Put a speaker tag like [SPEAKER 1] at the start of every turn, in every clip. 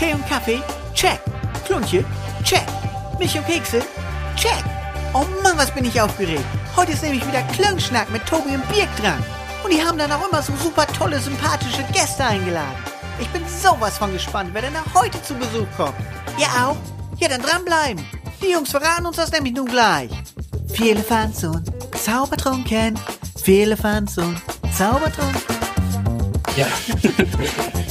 [SPEAKER 1] Tee und Kaffee? Check. Klunche? Check. Milch und Kekse? Check. Oh Mann, was bin ich aufgeregt. Heute ist nämlich wieder Klönschnack mit Tobi und Birk dran. Und die haben dann auch immer so super tolle, sympathische Gäste eingeladen. Ich bin sowas von gespannt, wer denn da heute zu Besuch kommt. Ihr auch? Ja, dann dranbleiben. Die Jungs verraten uns das nämlich nun gleich. Vier Elefants und Zaubertrunken. Vier Elefants und Zaubertrunken.
[SPEAKER 2] Ja.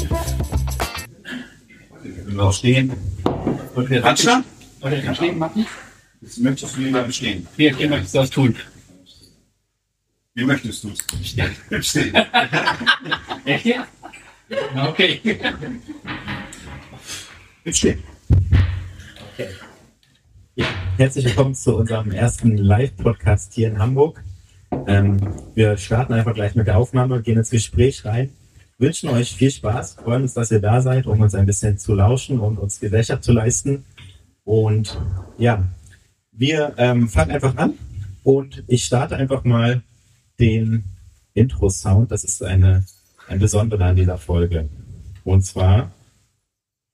[SPEAKER 2] noch stehen. Und wir
[SPEAKER 3] Anstand?
[SPEAKER 2] Wollt ihr stehen machen?
[SPEAKER 3] Das möchtest du lieber bestehen.
[SPEAKER 2] Wie, wie möchtest du das tun?
[SPEAKER 3] Wie möchtest du es?
[SPEAKER 2] Stehen.
[SPEAKER 3] Bestehen.
[SPEAKER 2] Echt jetzt? Okay.
[SPEAKER 3] Bestehen.
[SPEAKER 4] Okay. Ja, herzlich willkommen zu unserem ersten Live-Podcast hier in Hamburg. Ähm, wir starten einfach gleich mit der Aufnahme, gehen ins Gespräch rein, wünschen euch viel Spaß, freuen uns, dass ihr da seid, um uns ein bisschen zu lauschen und uns Gesellschaft zu leisten. Und ja, wir ähm, fangen einfach an und ich starte einfach mal den Intro-Sound. Das ist eine, ein besonderer an dieser Folge. Und zwar,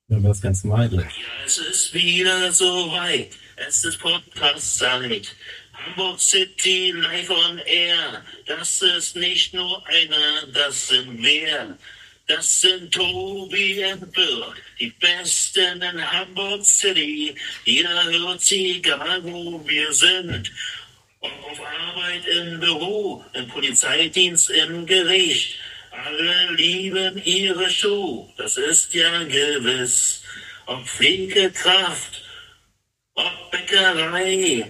[SPEAKER 4] wenn wir das Ganze mal hier.
[SPEAKER 5] Es ist wieder soweit. Es ist Podcast-Zeit. Hamburg City live on air. Das ist nicht nur einer, das sind wir. Das sind Tobi und Birk, die Besten in Hamburg City. Jeder hört sie, egal wo wir sind. Auf Arbeit, im Büro, im Polizeidienst, im Gericht. Alle lieben ihre Show, das ist ja gewiss. Ob Pflegekraft, ob Bäckerei,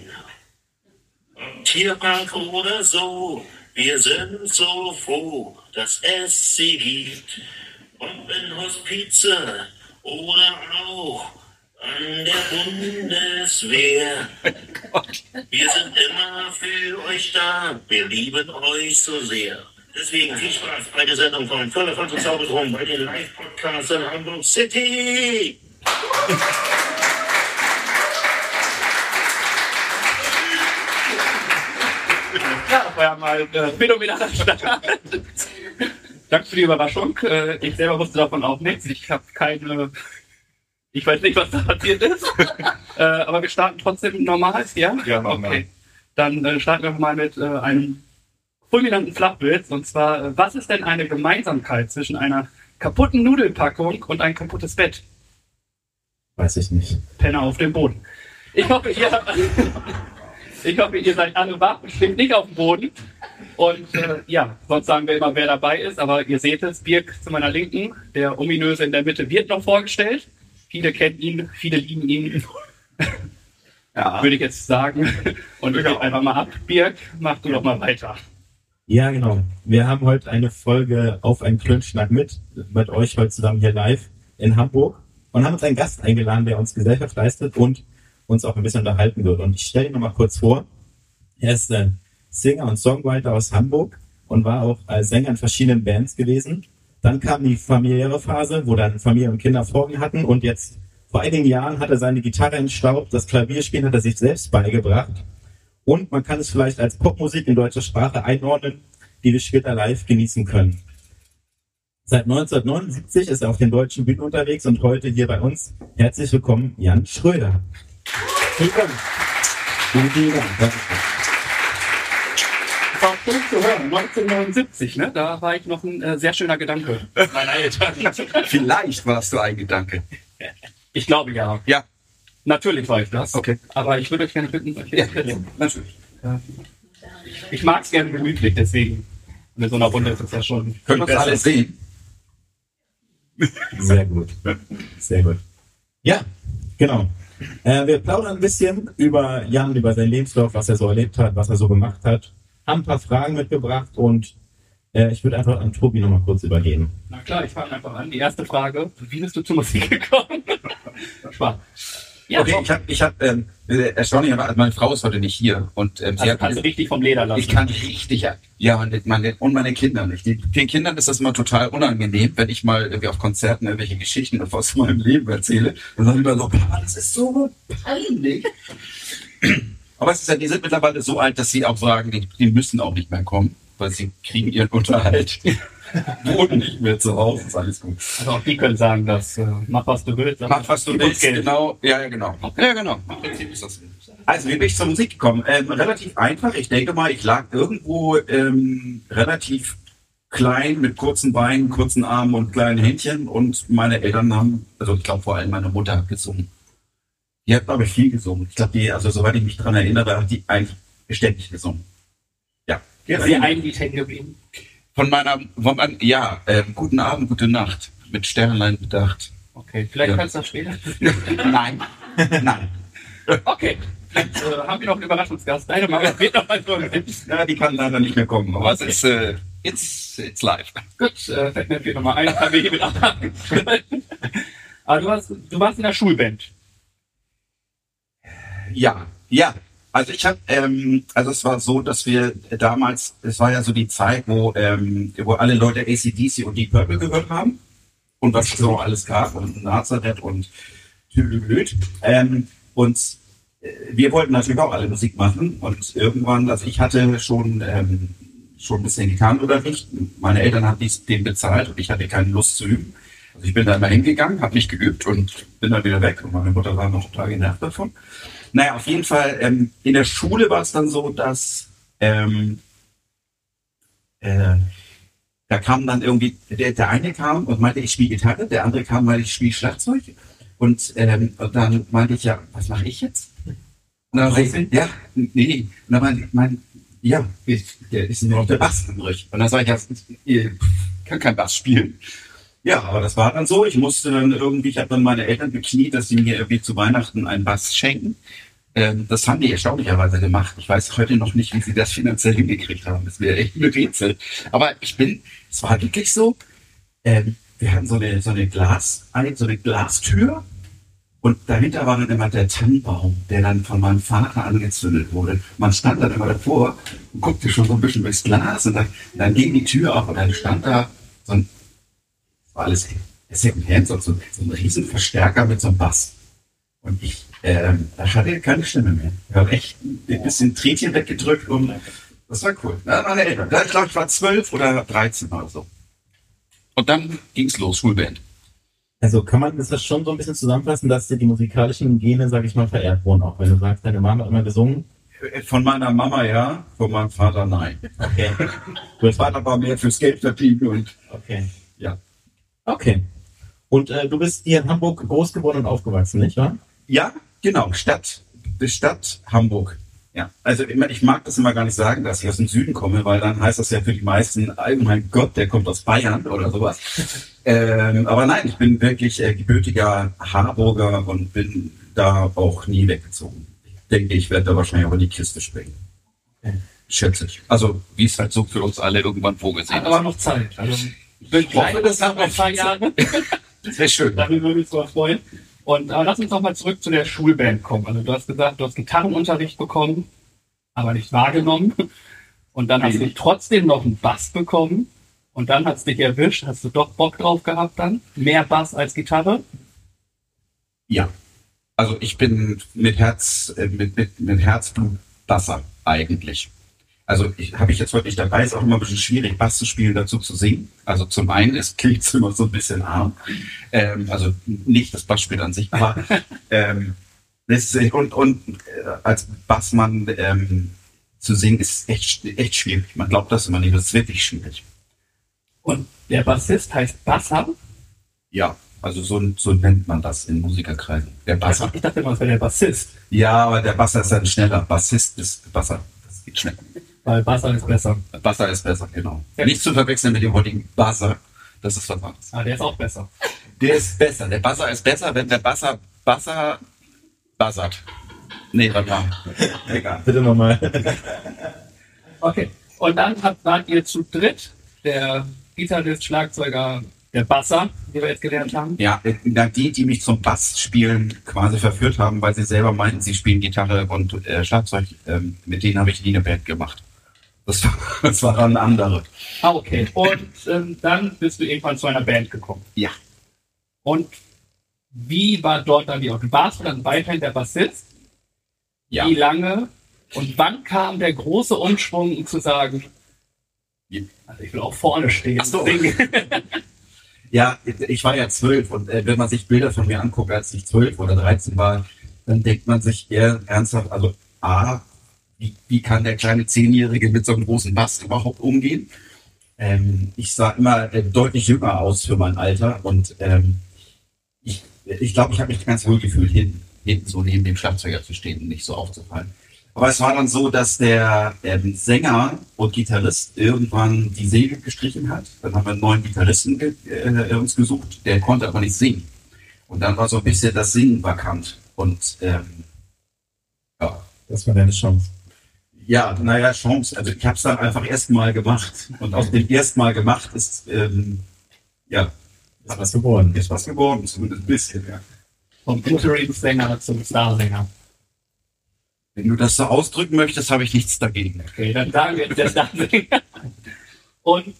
[SPEAKER 5] Tierpark oder so. Wir sind so froh, dass es sie gibt. Ob in Hospize oder auch an der Bundeswehr. Wir sind immer für euch da. Wir lieben euch so sehr. Deswegen viel Spaß bei der Sendung von Förderfond und Zaubertraum bei den Live-Podcasts in Hamburg City.
[SPEAKER 2] Ja, mal äh, phänomenaler Start. Danke für die Überraschung. Äh, ich selber wusste davon auch nichts. Ich habe keine. Ich weiß nicht, was da passiert ist. äh, aber wir starten trotzdem normal, ja?
[SPEAKER 3] Ja, wir.
[SPEAKER 2] Okay. Dann äh, starten wir mal mit äh, einem fulminanten Flachbild. Und zwar, äh, was ist denn eine Gemeinsamkeit zwischen einer kaputten Nudelpackung und ein kaputtes Bett?
[SPEAKER 4] Weiß ich nicht.
[SPEAKER 2] Penner auf dem Boden. Ich hoffe, ihr, ich hoffe, ihr seid alle wach und schwimmt nicht auf dem Boden. Und äh, ja, sonst sagen wir immer, wer dabei ist. Aber ihr seht es, Birk zu meiner Linken, der ominöse in der Mitte wird noch vorgestellt. Viele kennen ihn, viele lieben ihn,
[SPEAKER 3] Ja.
[SPEAKER 2] würde ich jetzt sagen. Und ich gebe einfach mal ab. Birk, mach du doch mal weiter.
[SPEAKER 4] Ja, genau. Wir haben heute eine Folge auf einen Klönschnack mit, mit euch heute zusammen hier live in Hamburg und haben uns einen Gast eingeladen, der uns Gesellschaft leistet und uns auch ein bisschen unterhalten wird. Und ich stelle ihn nochmal kurz vor. Er ist äh, Singer und Songwriter aus Hamburg und war auch als Sänger in verschiedenen Bands gewesen. Dann kam die familiäre Phase, wo dann Familie und Kinder ihm hatten und jetzt vor einigen Jahren hat er seine Gitarre entstaubt, das Klavierspielen hat er sich selbst beigebracht und man kann es vielleicht als Popmusik in deutscher Sprache einordnen, die wir später live genießen können. Seit 1979 ist er auf den deutschen Bühnen unterwegs und heute hier bei uns. Herzlich willkommen, Jan Schröder. Willkommen. Vielen, vielen Dank. Dankeschön.
[SPEAKER 2] Das war schön zu hören. 1979, ne? Da war ich noch ein äh, sehr schöner Gedanke meiner Eltern.
[SPEAKER 3] Vielleicht warst du ein Gedanke.
[SPEAKER 2] Ich glaube ja.
[SPEAKER 3] Ja.
[SPEAKER 2] Natürlich war ich das.
[SPEAKER 3] Okay.
[SPEAKER 2] Aber ich würde euch gerne bitten, euch
[SPEAKER 3] Ja,
[SPEAKER 2] jetzt setzen.
[SPEAKER 3] natürlich.
[SPEAKER 2] Ich mag es gerne gemütlich, deswegen. In so einer Runde ist es ja schon.
[SPEAKER 3] Können wir uns
[SPEAKER 2] besser.
[SPEAKER 3] alles sehen?
[SPEAKER 4] Sehr gut. Sehr gut. Ja, genau. Äh, wir plaudern ein bisschen über Jan, über sein Lebenslauf, was er so erlebt hat, was er so gemacht hat. Haben ein paar Fragen mitgebracht und äh, ich würde einfach an Tobi nochmal kurz übergeben.
[SPEAKER 2] Na klar, ich fange einfach an. Die erste Frage: Wie bist du zur Musik gekommen? Spaß. Ja,
[SPEAKER 3] okay, ich habe, ich hab, ähm, äh, erstaunlicherweise, meine Frau ist heute nicht hier und ähm, sie
[SPEAKER 2] also
[SPEAKER 3] hat,
[SPEAKER 2] kannst du richtig vom Leder lassen.
[SPEAKER 3] ich kann richtig, ja, und meine, und meine Kinder nicht. Die, den Kindern ist das immer total unangenehm, wenn ich mal irgendwie auf Konzerten irgendwelche Geschichten aus meinem Leben erzähle. Und dann immer so, Papa, das ist so peinlich. Aber es ist ja, die sind mittlerweile so alt, dass sie auch sagen, die, die müssen auch nicht mehr kommen, weil sie kriegen ihren Unterhalt. wohne nicht mehr zu Hause, ist alles gut.
[SPEAKER 2] Also auch die können sagen, dass äh, mach was du willst.
[SPEAKER 3] Mach was du willst, genau. Ja, ja, genau. Ja, genau. Im Prinzip ist das so. Also, wie bin ich zur Musik gekommen? Ähm, relativ einfach. Ich denke mal, ich lag irgendwo ähm, relativ klein mit kurzen Beinen, kurzen Armen und kleinen Händchen und meine Eltern haben, also ich glaube vor allem meine Mutter hat gesungen. Die hat, glaube ich, viel gesungen. Ich glaube, die, also soweit ich mich dran erinnere, hat die eigentlich ständig gesungen. Ja.
[SPEAKER 2] Ist dir ein Lied hängen geblieben?
[SPEAKER 3] Von meiner, von meinem, ja, ähm, guten Abend, gute Nacht. Mit Sternlein bedacht.
[SPEAKER 2] Okay, vielleicht
[SPEAKER 3] Ja.
[SPEAKER 2] kannst du das später.
[SPEAKER 3] Nein. Nein.
[SPEAKER 2] Okay, vielleicht äh, haben wir noch einen Überraschungsgast. Deine Mama wird noch mal.
[SPEAKER 3] Ja, die kann leider nicht mehr kommen, aber
[SPEAKER 2] Okay.
[SPEAKER 3] es ist, äh, it's, it's live.
[SPEAKER 2] Gut, äh, fällt mir noch mal ein, haben wir hier mit abhaken. Aber du, hast, du warst in der Schulband.
[SPEAKER 3] Ja, ja. Also ich habe, ähm, also es war so, dass wir damals, es war ja so die Zeit, wo, ähm, wo alle Leute ACDC und Deep Purple gehört haben und was es so alles gab und Nazareth und Tüdelblüt. Ähm, und äh, wir wollten natürlich auch alle Musik machen und irgendwann, also ich hatte schon ähm, schon ein bisschen Gitarrenunterricht. Meine Eltern haben dies, den bezahlt und ich hatte keine Lust zu üben. Also ich bin da immer hingegangen, habe nicht geübt und bin dann wieder weg und meine Mutter war noch total genervt davon. Naja, auf jeden Fall, ähm, in der Schule war es dann so, dass ähm, äh, da kam dann irgendwie, der, der eine kam und meinte, ich spiele Gitarre, der andere kam, meinte, ich spiele Schlagzeug. Und, ähm, und dann meinte ich, ja, was mache ich jetzt? Und dann ich, ja, nee, nee. Und dann meinte ich, mein, ja, ich, der ist nur noch der Bass übrig. Und dann sage ich, ja, ich kann kein Bass spielen. Ja, aber das war dann so. Ich musste dann irgendwie, ich habe dann meine Eltern bekniet, dass sie mir irgendwie zu Weihnachten einen Bass schenken. Ähm, das haben die erstaunlicherweise gemacht. Ich weiß heute noch nicht, wie sie das finanziell hingekriegt haben. Das wäre echt ein Rätsel. Aber ich bin, es war wirklich so, ähm, wir hatten so eine, so eine Glas, eine, so eine Glastür und dahinter war dann immer der Tannenbaum, der dann von meinem Vater angezündet wurde. Man stand dann immer davor und guckte schon so ein bisschen durchs Glas und dann, dann ging die Tür auf und dann stand da so ein, war alles Secondhand, so, so, so ein riesen Verstärker mit so einem Bass. Und ich, ähm, da hatte keine Stimme mehr. Ich habe echt ein bisschen Trädchen weggedrückt und das war cool. Na, meine Eltern, ich glaube, ich war zwölf oder dreizehn oder so. Und dann ging's los, Schulband.
[SPEAKER 4] Also kann man das schon so ein bisschen zusammenfassen, dass dir die musikalischen Gene, sag ich mal, verehrt wurden, auch wenn du sagst, deine Mama hat immer gesungen.
[SPEAKER 3] Von meiner Mama ja, von meinem Vater nein.
[SPEAKER 4] Okay.
[SPEAKER 3] Mein Vater war mehr fürs Geld verdienen und
[SPEAKER 4] Okay.
[SPEAKER 3] ja.
[SPEAKER 4] Okay. Und äh, du bist hier in Hamburg groß geworden und aufgewachsen, nicht wahr?
[SPEAKER 3] Ja, genau, Stadt. Die Stadt Hamburg. Ja, also immer, ich mag das immer gar nicht sagen, dass ich aus dem Süden komme, weil dann heißt das ja für die meisten, oh mein Gott, der kommt aus Bayern oder sowas. ähm, aber nein, ich bin wirklich äh, gebürtiger Harburger und bin da auch nie weggezogen. Ich denke, ich werde da wahrscheinlich auch in die Kiste springen. Schätze ich. Also, wie es halt so für uns alle irgendwann vorgesehen
[SPEAKER 2] Hat aber noch Zeit. Also, ich
[SPEAKER 3] hoffe, das hat
[SPEAKER 2] noch ein paar Jahre.
[SPEAKER 3] Sehr schön.
[SPEAKER 2] Darüber würde ich uns freuen. Und äh, lass uns noch mal zurück zu der Schulband kommen. Also du hast gesagt, du hast Gitarrenunterricht bekommen, aber nicht wahrgenommen. Und dann hast du trotzdem noch einen Bass bekommen. Und dann hat's dich erwischt. Hast du doch Bock drauf gehabt dann? Mehr Bass als Gitarre?
[SPEAKER 3] Ja. Also ich bin mit Herz, äh, mit, mit, mit Herzblut Basser eigentlich. Also ich habe ich jetzt heute nicht dabei, ist auch immer ein bisschen schwierig, Bass zu spielen, dazu zu singen. Also zum einen, es klingt immer so ein bisschen arm. Ähm, also nicht das Bassspiel an sich, aber ähm, das und, und äh, als Bassmann ähm, zu singen ist echt, echt schwierig. Man glaubt das immer nicht, das ist wirklich schwierig.
[SPEAKER 2] Und der Bassist heißt Basser.
[SPEAKER 3] Ja, also so, so nennt man das in Musikerkreisen. Der Basser.
[SPEAKER 2] Ich dachte immer, es wäre der Bassist,
[SPEAKER 3] Ja, aber der Basser ist dann schneller. Bassist ist Basser. Das geht schnell.
[SPEAKER 2] Weil Basser ist besser.
[SPEAKER 3] Basser ist besser, genau.
[SPEAKER 2] Ja.
[SPEAKER 3] Nicht zu verwechseln mit dem heutigen Buzzer. Das ist was anderes.
[SPEAKER 2] Ah, der ist auch besser.
[SPEAKER 3] Der ist besser. Der Buzzer ist besser, wenn der Basser Basser buzzert. Nee, warte mal. Egal.
[SPEAKER 4] Bitte nochmal.
[SPEAKER 2] Okay. Und dann habt, wart ihr zu dritt, der Gitarrist, Schlagzeuger, der Basser, wie wir jetzt gelernt haben.
[SPEAKER 3] Ja, na, die, die mich zum Bassspielen quasi verführt haben, weil sie selber meinten, sie spielen Gitarre und äh, Schlagzeug, ähm, mit denen habe ich nie eine Band gemacht. Das war, das war dann andere.
[SPEAKER 2] Ah, okay. Und ähm, dann bist du irgendwann zu einer Band gekommen.
[SPEAKER 3] Ja.
[SPEAKER 2] Und wie war dort dann die Du warst du dann weiterhin der Bassist?
[SPEAKER 3] Ja.
[SPEAKER 2] Wie lange? Und wann kam der große Umschwung, um zu sagen, Also ich will auch vorne stehen.
[SPEAKER 3] Ach so. Ja, ich war ja zwölf und äh, wenn man sich Bilder von mir anguckt, als ich zwölf oder dreizehn war, dann denkt man sich eher ernsthaft, also A, wie, wie kann der kleine Zehnjährige mit so einem großen Bass überhaupt umgehen? Ähm, ich sah immer äh, deutlich jünger aus für mein Alter und ähm, ich glaube, ich, glaub, ich habe mich ganz wohl gefühlt, hinten, hinten so neben dem Schlagzeuger zu stehen und nicht so aufzufallen. Aber es war dann so, dass der ähm, Sänger und Gitarrist irgendwann die Segel gestrichen hat. Dann haben wir einen neuen Gitarristen ge äh, uns gesucht, der konnte aber nicht singen. Und dann war so ein bisschen das Singen vakant. Und ähm, ja,
[SPEAKER 4] Das war deine Chance.
[SPEAKER 3] Ja, naja, Chance. Also ich habe es dann einfach erstmal gemacht. Und aus dem erstmal gemacht ist, ähm, ja,
[SPEAKER 4] Ist was geworden.
[SPEAKER 3] ist was geworden, zumindest ein bisschen. Ja.
[SPEAKER 2] Vom Interim-Sänger zum Starsänger.
[SPEAKER 3] Wenn du das so ausdrücken möchtest, habe ich nichts dagegen.
[SPEAKER 2] Okay, dann sagen wir jetzt der Starsänger. Und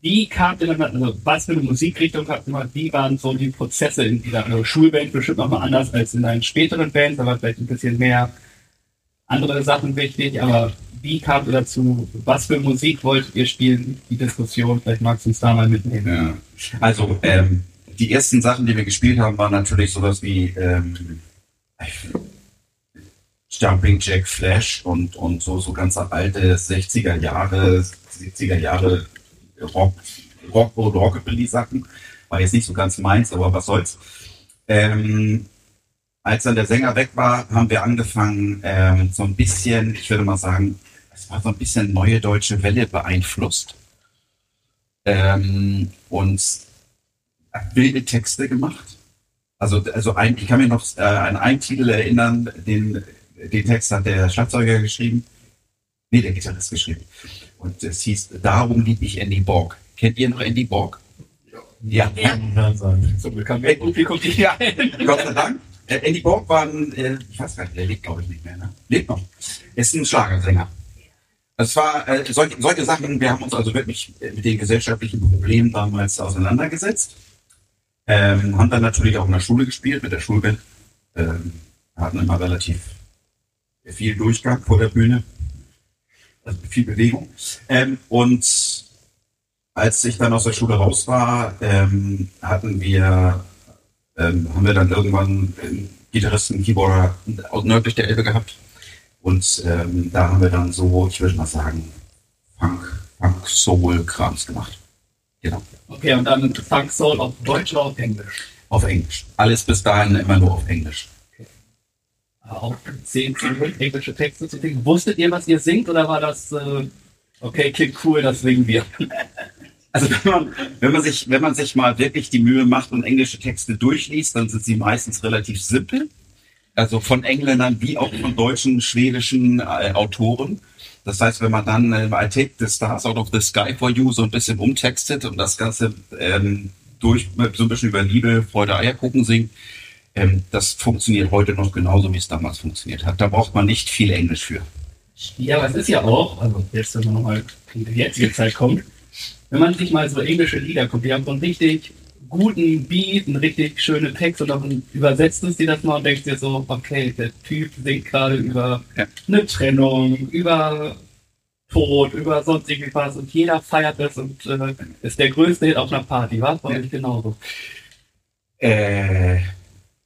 [SPEAKER 2] wie kam denn, also was für eine Musikrichtung habt ihr mal, wie waren so die Prozesse in dieser also Schulband bestimmt nochmal anders als in deinen späteren Bands, aber vielleicht ein bisschen mehr andere Sachen wichtig, aber wie kamt ihr dazu, was für Musik wolltet ihr spielen, die Diskussion, vielleicht magst du uns da mal mitnehmen.
[SPEAKER 3] Ja. Also, ähm, die ersten Sachen, die wir gespielt haben, waren natürlich sowas wie ähm, Jumping Jack Flash und, und so, so ganz alte 60er Jahre, 70er Jahre Rock, Rock Rockabilly-Sachen. War jetzt nicht so ganz meins, aber was soll's. Ähm, als dann der Sänger weg war, haben wir angefangen, ähm, so ein bisschen, ich würde mal sagen, es war so ein bisschen neue deutsche Welle beeinflusst. Ähm, und wilde Texte gemacht. Also, also ein, ich kann mir noch äh, an einen Titel erinnern, den, den Text hat der Schlagzeuger geschrieben. Nee, der Gitarrist geschrieben. Und es hieß, darum liebe ich Andy Borg. Kennt ihr noch Andy Borg? Ja.
[SPEAKER 2] Zum Glück haben wir ein Publikum, die hier
[SPEAKER 3] Gott sei Dank. Äh, Andy Borg war ein, äh, ich weiß gar nicht, der lebt glaube ich nicht mehr, ne? Lebt noch. Ist ein Schlagersänger. Es war äh, solche, solche Sachen, wir haben uns also wirklich mit den gesellschaftlichen Problemen damals auseinandergesetzt. Ähm, haben dann natürlich auch in der Schule gespielt mit der Schulband. Ähm, hatten immer relativ viel Durchgang vor der Bühne. Also viel Bewegung. Ähm, und als ich dann aus der Schule raus war, ähm, hatten wir ähm, haben wir dann irgendwann einen Gitarristen, Keyboarder aus nördlich der Elbe gehabt. Und ähm, da haben wir dann so, ich würde mal sagen, Funk, Funk Soul Krams gemacht. Genau.
[SPEAKER 2] Okay, und dann Funk Soul auf Deutsch oder auf Englisch?
[SPEAKER 3] Auf Englisch. Alles bis dahin immer nur auf Englisch.
[SPEAKER 2] Auch 10 englische Texte zu singen. Wusstet ihr, was ihr singt oder war das, äh, okay, klingt cool, das singen wir?
[SPEAKER 3] Also wenn man, wenn man sich, wenn man sich mal wirklich die Mühe macht und englische Texte durchliest, dann sind sie meistens relativ simpel. Also von Engländern wie auch von deutschen, schwedischen äh, Autoren. Das heißt, wenn man dann äh, I take the stars out of the sky for you so ein bisschen umtextet und das Ganze ähm, durch so ein bisschen über Liebe, Freude, Eierkuchen singt, ähm, das funktioniert heute noch genauso, wie es damals funktioniert hat. Da braucht man nicht viel Englisch für.
[SPEAKER 2] Ja, aber es ist ja auch, also jetzt, wenn man nochmal in die jetzige Zeit kommt, wenn man sich mal so englische Lieder guckt, die haben so einen richtig guten Beat, einen richtig schönen Text und dann übersetzt es dir das mal und denkst dir so, okay, der Typ singt gerade über
[SPEAKER 3] Ja.
[SPEAKER 2] eine Trennung, über Tod, über sonst irgendwie was und jeder feiert das und äh, ist der größte Hit auf einer Party? War
[SPEAKER 3] Ja.
[SPEAKER 2] nicht genauso.
[SPEAKER 3] Äh,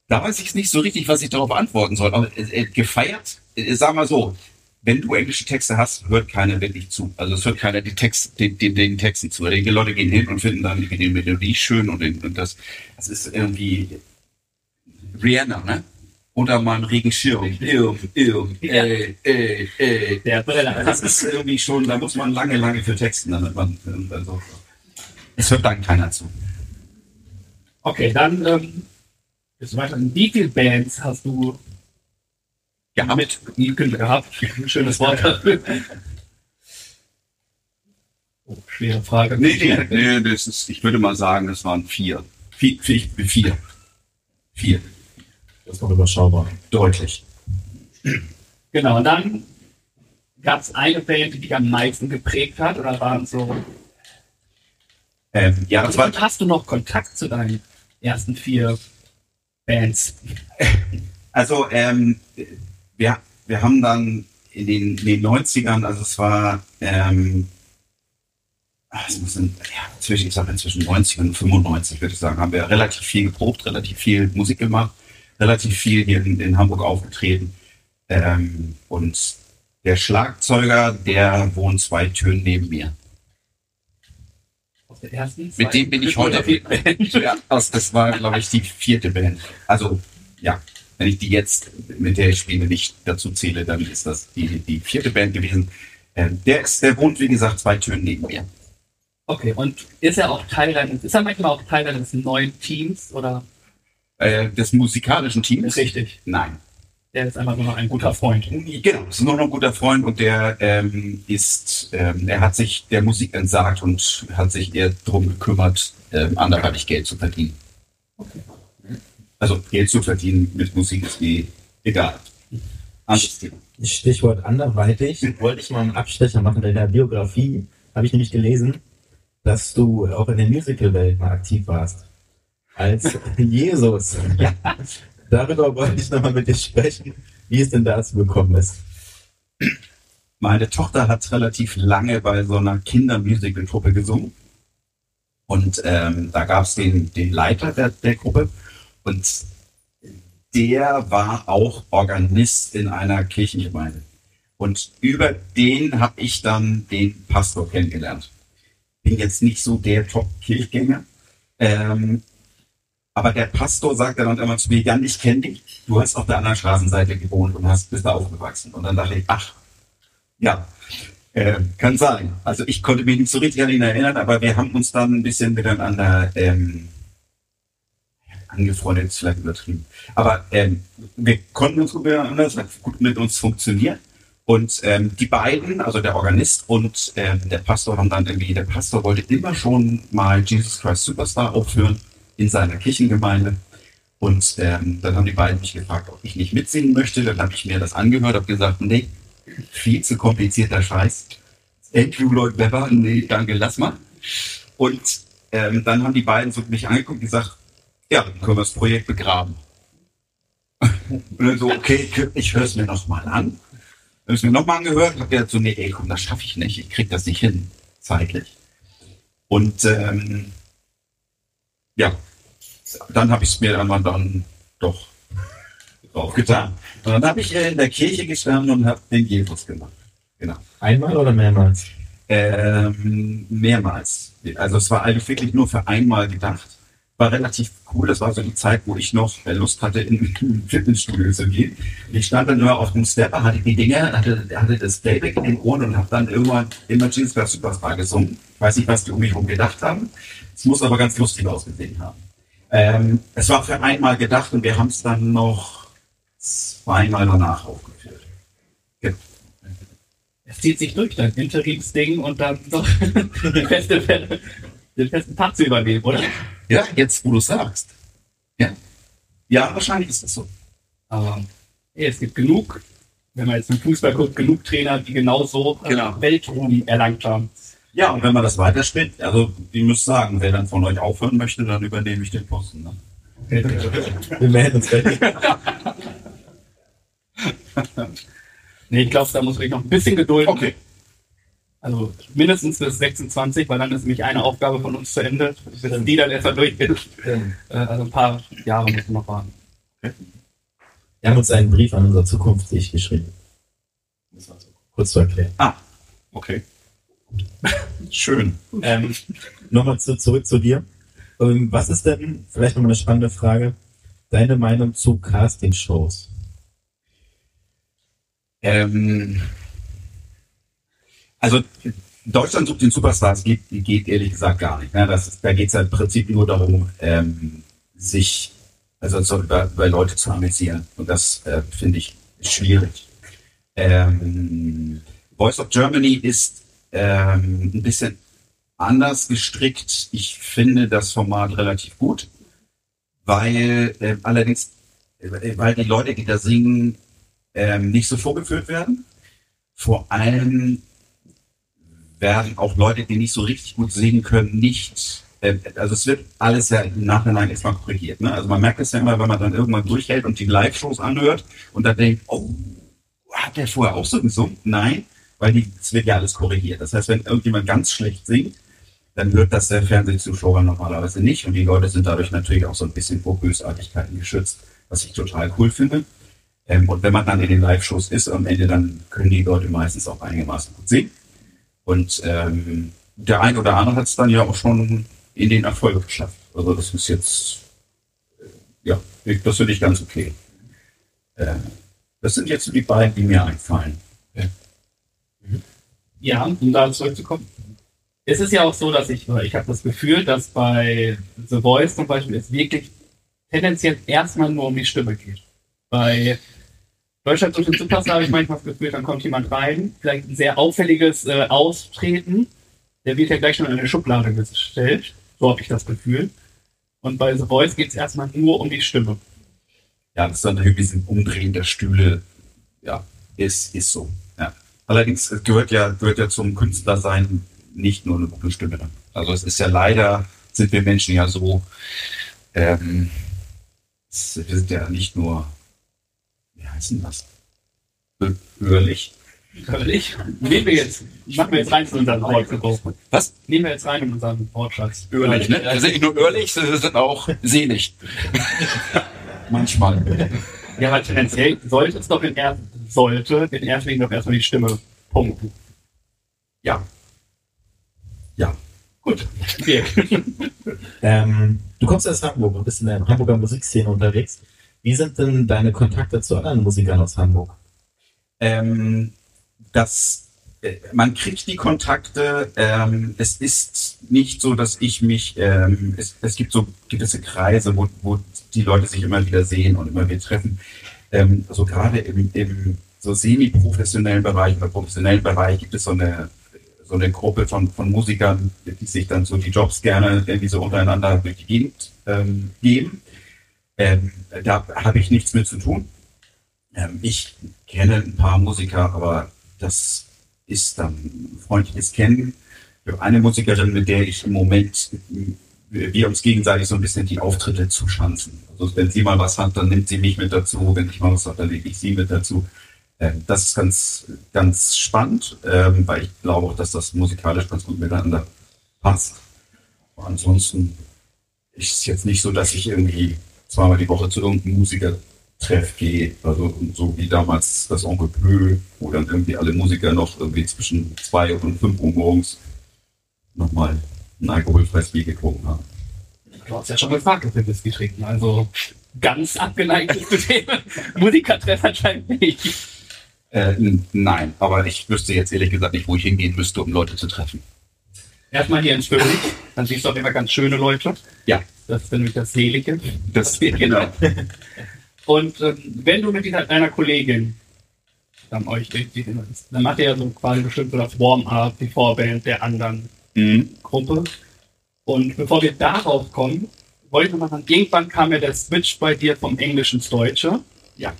[SPEAKER 3] da weiß ich nicht so richtig, was ich darauf antworten soll. Aber äh, äh, gefeiert, äh, sag mal so, wenn du englische Texte hast, hört keiner wirklich zu. Also es hört keiner die Text, den, den, den Texten zu. Die Leute gehen hin und finden dann die, die Melodie schön und, und das, das ist irgendwie Rihanna, ne? Oder mal ein Regenschirm. Irm, irm, äh, äh, äh.
[SPEAKER 2] Der Brenner.
[SPEAKER 3] Das ist irgendwie schon, da muss man lange, lange für texten, damit man, also, es hört dann keiner zu.
[SPEAKER 2] Okay, dann ähm, weiter. Wie viele Bands hast du
[SPEAKER 3] Ja,
[SPEAKER 2] mit gehabt? Schönes Wort dafür. Oh, schwere Frage.
[SPEAKER 3] Nee, nee, nee, das ist, ich würde mal sagen, das waren vier. Vier, vier, vier. Vier.
[SPEAKER 4] Das ist noch überschaubar.
[SPEAKER 3] Deutlich.
[SPEAKER 2] Genau, und dann gab es eine Band, die dich am meisten geprägt hat, oder waren so.
[SPEAKER 3] Ähm, ja, das war,
[SPEAKER 2] hast du noch Kontakt zu deinen ersten vier Bands?
[SPEAKER 3] also, ähm, wir, wir haben dann in den, in den 90ern, also es war, ähm, ah, es muss in, ja, zwischen, ich sag inzwischen 90 und 95, würde ich sagen, haben wir relativ viel geprobt, relativ viel Musik gemacht, relativ viel hier in, in Hamburg aufgetreten. Ähm, und der Schlagzeuger, der wohnt zwei Türen neben mir.
[SPEAKER 2] Aus der ersten,
[SPEAKER 3] Mit dem bin ich heute. Ja, das war, glaube ich, die vierte Band. Also, ja, wenn ich die jetzt, mit der ich spiele, nicht dazu zähle, dann ist das die, die vierte Band gewesen. Ähm, der, ist, der wohnt, wie gesagt, zwei Türen neben mir.
[SPEAKER 2] Okay, und ist er auch Teil deines, ist er manchmal auch Teil deines neuen Teams oder?
[SPEAKER 3] Äh, des musikalischen Teams?
[SPEAKER 2] Richtig.
[SPEAKER 3] Nein.
[SPEAKER 2] Der ist einfach nur noch ein guter Freund.
[SPEAKER 3] Genau, ist nur noch ein guter Freund und der ähm, ist, ähm, er hat sich der Musik entsagt und hat sich eher darum gekümmert, ähm, anderweitig Geld zu verdienen. Also Geld zu verdienen mit Musik ist eh egal. Anderes Thema.
[SPEAKER 4] Stichwort anderweitig, wollte ich mal einen Abstecher machen. In der Biografie habe ich nämlich gelesen, dass du auch in der Musical-Welt mal aktiv warst. Als Jesus. Darüber wollte ich nochmal mit dir sprechen, wie es denn dazu gekommen ist.
[SPEAKER 3] Meine Tochter hat relativ lange bei so einer Kindermusical-Truppe gesungen. Und ähm, da gab es den, den Leiter der, der Gruppe. Und der war auch Organist in einer Kirchengemeinde. Und über den habe ich dann den Pastor kennengelernt. Bin jetzt nicht so der Top-Kirchgänger. Ähm, aber der Pastor sagte dann immer zu mir, Jan, ich kenne dich. Du hast auf der anderen Straßenseite gewohnt und hast bist da aufgewachsen. Und dann dachte ich, ach, ja, äh, kann sein. Also ich konnte mich nicht so richtig an ihn erinnern, aber wir haben uns dann ein bisschen miteinander ähm, angefreundet, ist vielleicht übertrieben. Aber ähm, wir konnten uns gut miteinander, es hat gut mit uns funktioniert. Und ähm, die beiden, also der Organist und ähm, der Pastor, haben dann irgendwie, der Pastor wollte immer schon mal Jesus Christ Superstar aufführen in seiner Kirchengemeinde. Und ähm, dann haben die beiden mich gefragt, ob ich nicht mitsingen möchte. Dann habe ich mir das angehört, habe gesagt, nee, viel zu komplizierter Scheiß. Andrew Lloyd Webber, nee, danke, lass mal. Und ähm, dann haben die beiden so mich angeguckt und gesagt, ja, dann können wir das Projekt begraben. Und dann so, okay, ich höre es mir nochmal an. Dann ist mir nochmal angehört, habe gesagt so, nee, ey, komm, das schaffe ich nicht, ich krieg das nicht hin, zeitlich. Und ähm, ja, dann habe ich es mir einmal dann doch aufgetan. Und dann habe ich äh, in der Kirche gestanden und habe den Jesus gemacht. Genau.
[SPEAKER 4] Einmal oder mehrmals?
[SPEAKER 3] Ähm, mehrmals. Also es war eigentlich wirklich nur für einmal gedacht. War relativ cool. Das war so die Zeit, wo ich noch äh, Lust hatte, in ein Fitnessstudio zu gehen. Ich stand dann nur auf dem Stepper, hatte die Dinge, hatte, hatte das Playback in den Ohren und habe dann irgendwann immer Jesus Christ Superstar gesungen. Ich weiß nicht, was die um mich herum gedacht haben. Es muss aber ganz lustig ausgesehen haben. Ähm, es war für einmal gedacht und wir haben es dann noch zweimal danach aufgeführt. Genau.
[SPEAKER 2] Es zieht sich durch, dein Interimsding und dann noch die feste, den festen Part zu übernehmen, oder?
[SPEAKER 3] Ja, jetzt, wo du sagst. Ja. Ja, wahrscheinlich ist das so.
[SPEAKER 2] Aber ey, es gibt genug, wenn man jetzt im Fußball guckt, genug Trainer, die genauso äh,
[SPEAKER 3] Genau.
[SPEAKER 2] Weltruhm erlangt haben.
[SPEAKER 3] Ja, und wenn man das weiterspinnt, also, die müsst sagen, wer dann von euch aufhören möchte, dann übernehme ich den Posten. Ne?
[SPEAKER 4] Wir melden uns fertig.
[SPEAKER 2] Nee, ich glaube, da muss ich noch ein bisschen gedulden.
[SPEAKER 3] Okay.
[SPEAKER 2] Also mindestens bis 26, weil dann ist nämlich eine Aufgabe von uns zu Ende, bis die dann erstmal durch bin. Äh, also ein paar Jahre müssen wir noch warten.
[SPEAKER 4] Wir haben uns einen Brief an unser Zukunfts-Ich geschrieben. Kurz zu erklären.
[SPEAKER 3] Ah, okay. Schön.
[SPEAKER 4] Ähm, Nochmal zu, zurück zu dir. Ähm, was ist denn, vielleicht noch mal eine spannende Frage, deine Meinung zu Casting-Shows?
[SPEAKER 3] Ähm, also Deutschland sucht den Superstars geht, geht ehrlich gesagt gar nicht. Ne? Das da geht es halt im Prinzip nur darum, ähm, sich also so über, über Leute zu amüsieren. Und das äh, finde ich schwierig. Ähm, Voice of Germany ist ähm, ein bisschen anders gestrickt. Ich finde das Format relativ gut, weil äh, allerdings, äh, weil die Leute, die da singen, ähm, nicht so vorgeführt werden. Vor allem werden auch Leute, die nicht so richtig gut singen können, nicht, äh, also es wird alles ja im Nachhinein erstmal korrigiert. Ne? Also man merkt es ja immer, wenn man dann irgendwann durchhält und die Live-Shows anhört und dann denkt, oh, hat der vorher auch so gesungen? Nein, weil die, es wird ja alles korrigiert. Das heißt, wenn irgendjemand ganz schlecht singt, dann hört das der Fernsehzuschauer normalerweise nicht und die Leute sind dadurch natürlich auch so ein bisschen vor Bösartigkeiten geschützt, was ich total cool finde. Ähm, und wenn man dann in den Live-Shows ist, am Ende dann können die Leute meistens auch einigermaßen gut sehen. Und ähm, der ein oder andere hat es dann ja auch schon in den Erfolg geschafft. Also das ist jetzt, äh, ja, das finde ich ganz okay. Äh, das sind jetzt so die beiden, die mir einfallen.
[SPEAKER 2] Ja, um da zurückzukommen. Es ist ja auch so, dass ich, ich habe das Gefühl, dass bei The Voice zum Beispiel es wirklich tendenziell erstmal nur um die Stimme geht. Bei Deutschland durch den Superstar habe ich manchmal das Gefühl, dann kommt jemand rein, vielleicht ein sehr auffälliges äh, Austreten, der wird ja gleich schon in eine Schublade gestellt. So habe ich das Gefühl. Und bei The Voice geht es erstmal nur um die Stimme.
[SPEAKER 3] Ja, das ist dann natürlich ein Umdrehen der Stühle. Ja, ist, ist so. Ja. Allerdings gehört ja, gehört ja zum Künstlersein nicht nur eine gute Stimme. Also es ist ja leider, sind wir Menschen ja so, ähm, wir sind ja nicht nur, wie heißt denn das? Hö- Hörlich.
[SPEAKER 2] Völlig. Nehmen wir jetzt, machen wir jetzt rein in unseren Wortgebrauch.
[SPEAKER 3] Was?
[SPEAKER 2] Nehmen wir jetzt rein in unseren Wortschatz.
[SPEAKER 3] Hörlich, ne? Also nicht nur hörlich, sie sind auch selig. Manchmal.
[SPEAKER 2] Ja, aber tendenziell sollte es doch in er sollte in erster Linie doch erstmal die Stimme punkten.
[SPEAKER 3] Ja. Ja.
[SPEAKER 2] Gut. Okay.
[SPEAKER 4] Ähm, du kommst aus Hamburg und bist in der Hamburger Musikszene unterwegs. Wie sind denn deine Kontakte zu anderen Musikern aus Hamburg?
[SPEAKER 3] ähm, dass äh, man kriegt die Kontakte. Ähm, es ist nicht so, dass ich mich. Ähm, es, es gibt so gewisse Kreise, wo, wo die Leute sich immer wieder sehen und immer wieder treffen. Ähm, so gerade im, im so semi-professionellen Bereich oder professionellen Bereich gibt es so eine so eine Gruppe von, von Musikern, die sich dann so die Jobs gerne irgendwie so untereinander durch die Gegend ähm, geben. Ähm, da habe ich nichts mit zu tun. Ähm, ich kenne ein paar Musiker, aber das ist dann freundliches Kennen. Eine Musikerin, mit der ich im Moment, wir uns gegenseitig so ein bisschen die Auftritte zuschanzen. Also wenn sie mal was hat, dann nimmt sie mich mit dazu. Wenn ich mal was habe, dann nehme ich sie mit dazu. Ähm, Das ist ganz, ganz spannend, ähm, weil ich glaube auch, dass das musikalisch ganz gut miteinander passt. Aber ansonsten ist es jetzt nicht so, dass ich irgendwie zweimal die Woche zu irgendeinem Musikertreff gehe. Also so wie damals das Onkel Pö, wo dann irgendwie alle Musiker noch irgendwie zwischen zwei und fünf Uhr morgens nochmal ein alkoholfreies Bier getrunken haben.
[SPEAKER 2] Du hast ja schon gefragt, ob wir Whisky trinken. Also ganz abgeneigt das Thema. Musikertreff anscheinend nicht.
[SPEAKER 3] Äh, nein, aber ich wüsste jetzt ehrlich gesagt nicht, wo ich hingehen müsste, um Leute zu treffen.
[SPEAKER 2] Erstmal hier in Zürich. Dann siehst du auf jeden Fall ganz schöne Leute.
[SPEAKER 3] Ja,
[SPEAKER 2] Das ist nämlich das Selige.
[SPEAKER 3] das
[SPEAKER 2] Genau. Und ähm, wenn du mit dieser, deiner Kollegin dann euch dann macht ihr ja so quasi bestimmt so das Warm-up, die Vorband der anderen
[SPEAKER 3] Mhm.
[SPEAKER 2] Gruppe. Und bevor wir darauf kommen, wollte mal sagen, irgendwann kam ja der Switch bei dir vom Englischen ins Deutsche.
[SPEAKER 3] Ja.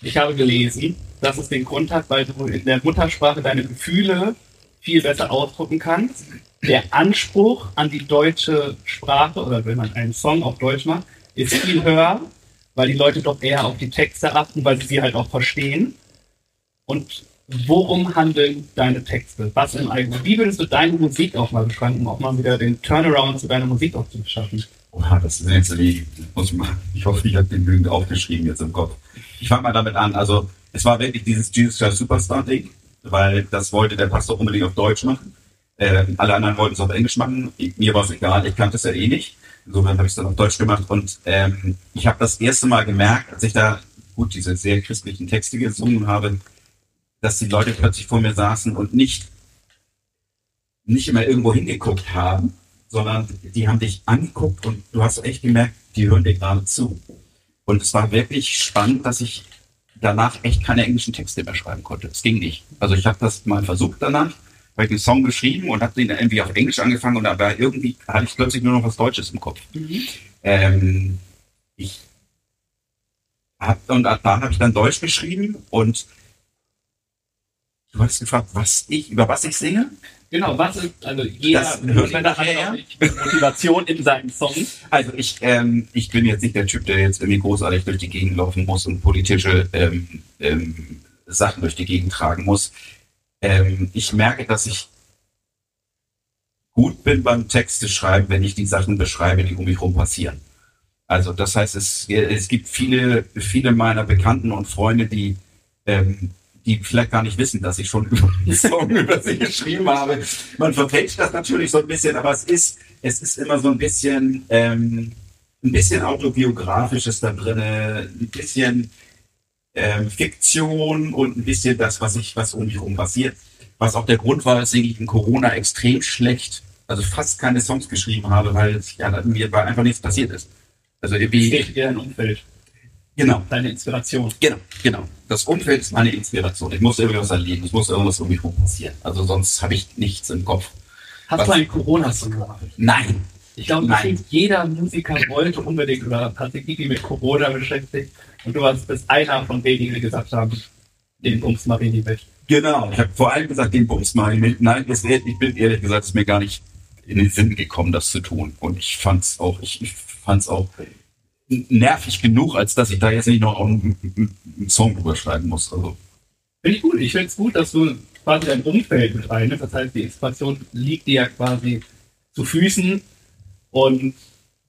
[SPEAKER 2] Ich habe gelesen, dass es den Grund hat, weil du in der Muttersprache deine Gefühle viel besser ausdrücken kannst. Der Anspruch an die deutsche Sprache oder wenn man einen Song auf Deutsch macht, ist viel höher, weil die Leute doch eher auf die Texte achten, weil sie sie halt auch verstehen. Und worum handeln deine Texte? Was im Allgemeinen? Wie würdest du deine Musik auch mal beschreiben, um auch mal wieder den Turnaround zu deiner Musik auch zu schaffen?
[SPEAKER 3] Oha, das ist jetzt die, muss ich mal, ich hoffe, ich habe genügend aufgeschrieben jetzt im Kopf. Ich fange mal damit an. Also, es war wirklich dieses Jesus Christ Superstar Ding, weil das wollte der Pastor unbedingt auf Deutsch machen. Ähm, alle anderen wollten es auf Englisch machen. Ich, mir war es egal, ich kannte es ja eh nicht. Insofern habe ich es dann auf Deutsch gemacht. Und ähm, ich habe das erste Mal gemerkt, als ich da gut diese sehr christlichen Texte gesungen habe, dass die Leute plötzlich vor mir saßen und nicht, nicht immer irgendwo hingeguckt haben, sondern die haben dich angeguckt und du hast echt gemerkt, die hören dir gerade zu. Und es war wirklich spannend, dass ich danach echt keine englischen Texte mehr schreiben konnte. Es ging nicht. Also ich habe das mal versucht danach, habe ich den Song geschrieben und habe den irgendwie auf Englisch angefangen und aber irgendwie hatte ich plötzlich nur noch was Deutsches im Kopf. Ähm, ich hab, und da habe ich dann Deutsch geschrieben und du hast gefragt, was ich, über was ich singe?
[SPEAKER 2] Genau, was ist, also jeder
[SPEAKER 3] Das hört nachher,
[SPEAKER 2] auch nicht Motivation in seinen Songs.
[SPEAKER 3] Also ich, ähm, ich bin jetzt nicht der Typ, der jetzt irgendwie großartig durch die Gegend laufen muss und politische ähm, ähm, Sachen durch die Gegend tragen muss. Ähm, ich merke, dass ich gut bin beim Texte schreiben, wenn ich die Sachen beschreibe, die um mich herum passieren. Also das heißt, es, es gibt viele, viele meiner Bekannten und Freunde, die, ähm, die vielleicht gar nicht wissen, dass ich schon über die Song über sie geschrieben habe. Man verfälscht das natürlich so ein bisschen, aber es ist, es ist immer so ein bisschen, ähm, ein bisschen autobiografisches da drin, ein bisschen ähm, Fiktion und ein bisschen das, was ich, was um mich herum passiert. Was auch der Grund war, dass ich in Corona extrem schlecht, also fast keine Songs geschrieben habe, weil ja, mir einfach nichts passiert ist. Also irgendwie.
[SPEAKER 2] Eher ein Umfeld.
[SPEAKER 3] Genau.
[SPEAKER 2] Deine Inspiration.
[SPEAKER 3] Genau, genau. Das Umfeld ist meine Inspiration. Ich muss irgendwas erleben, es muss irgendwas um mich herum passieren. Also sonst habe ich nichts im Kopf.
[SPEAKER 2] Hast
[SPEAKER 3] Was?
[SPEAKER 2] du einen Corona-Song gemacht?
[SPEAKER 3] Nein.
[SPEAKER 2] Ich glaube,
[SPEAKER 3] Nein.
[SPEAKER 2] jeder Musiker wollte unbedingt oder hat sich irgendwie mit Corona beschäftigt. Und du warst bis einer von wenigen, die gesagt haben, den Bums mach ich nicht weg.
[SPEAKER 3] Genau. Ich habe vor allem gesagt, den Bums mache ich mit. Nein, das, ich bin ehrlich gesagt, es ist mir gar nicht in den Sinn gekommen, das zu tun. Und ich fand's auch, ich, ich fand's auch nervig genug, als dass ich da jetzt nicht noch einen, einen Song drüber schreiben muss. Also
[SPEAKER 2] Finde ich gut. Ich finde es gut, dass du quasi dein Umfeld mit reinnimmst. Das heißt, die Inspiration liegt dir ja quasi zu Füßen und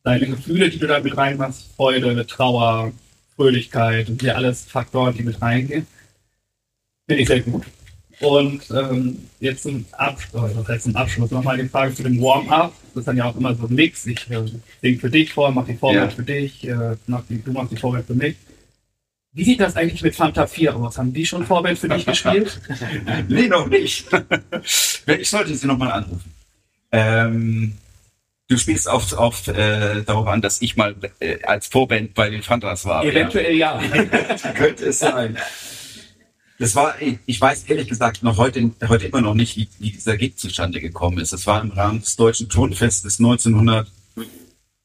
[SPEAKER 2] deine Gefühle, die du da mit reinmachst, Freude, Trauer, Fröhlichkeit und hier alles Faktoren, die mit reingehen, finde ich sehr gut. Und ähm, jetzt zum Abschluss, das heißt zum Abschluss nochmal die Frage zu dem Warm-up. Das ist dann ja auch immer so ein Mix. Ich äh, singe für dich vor, mache die Vorwärts
[SPEAKER 3] Ja.
[SPEAKER 2] für dich, äh, mach die, du machst die Vorwärts für mich. Wie sieht das eigentlich mit Fanta 4 aus? Haben die schon Vorwärts für dich gespielt?
[SPEAKER 3] nee, noch nicht. ich sollte sie nochmal anrufen. Ähm, du spielst auf, auf äh, darauf an, dass ich mal äh, als Vorband bei den Fantas war.
[SPEAKER 2] Eventuell ja.
[SPEAKER 3] Ja. Könnte es sein. Das war, ich weiß ehrlich gesagt noch heute, heute immer noch nicht, wie, wie dieser Gig zustande gekommen ist. Es war im Rahmen des Deutschen Tonfestes 1900,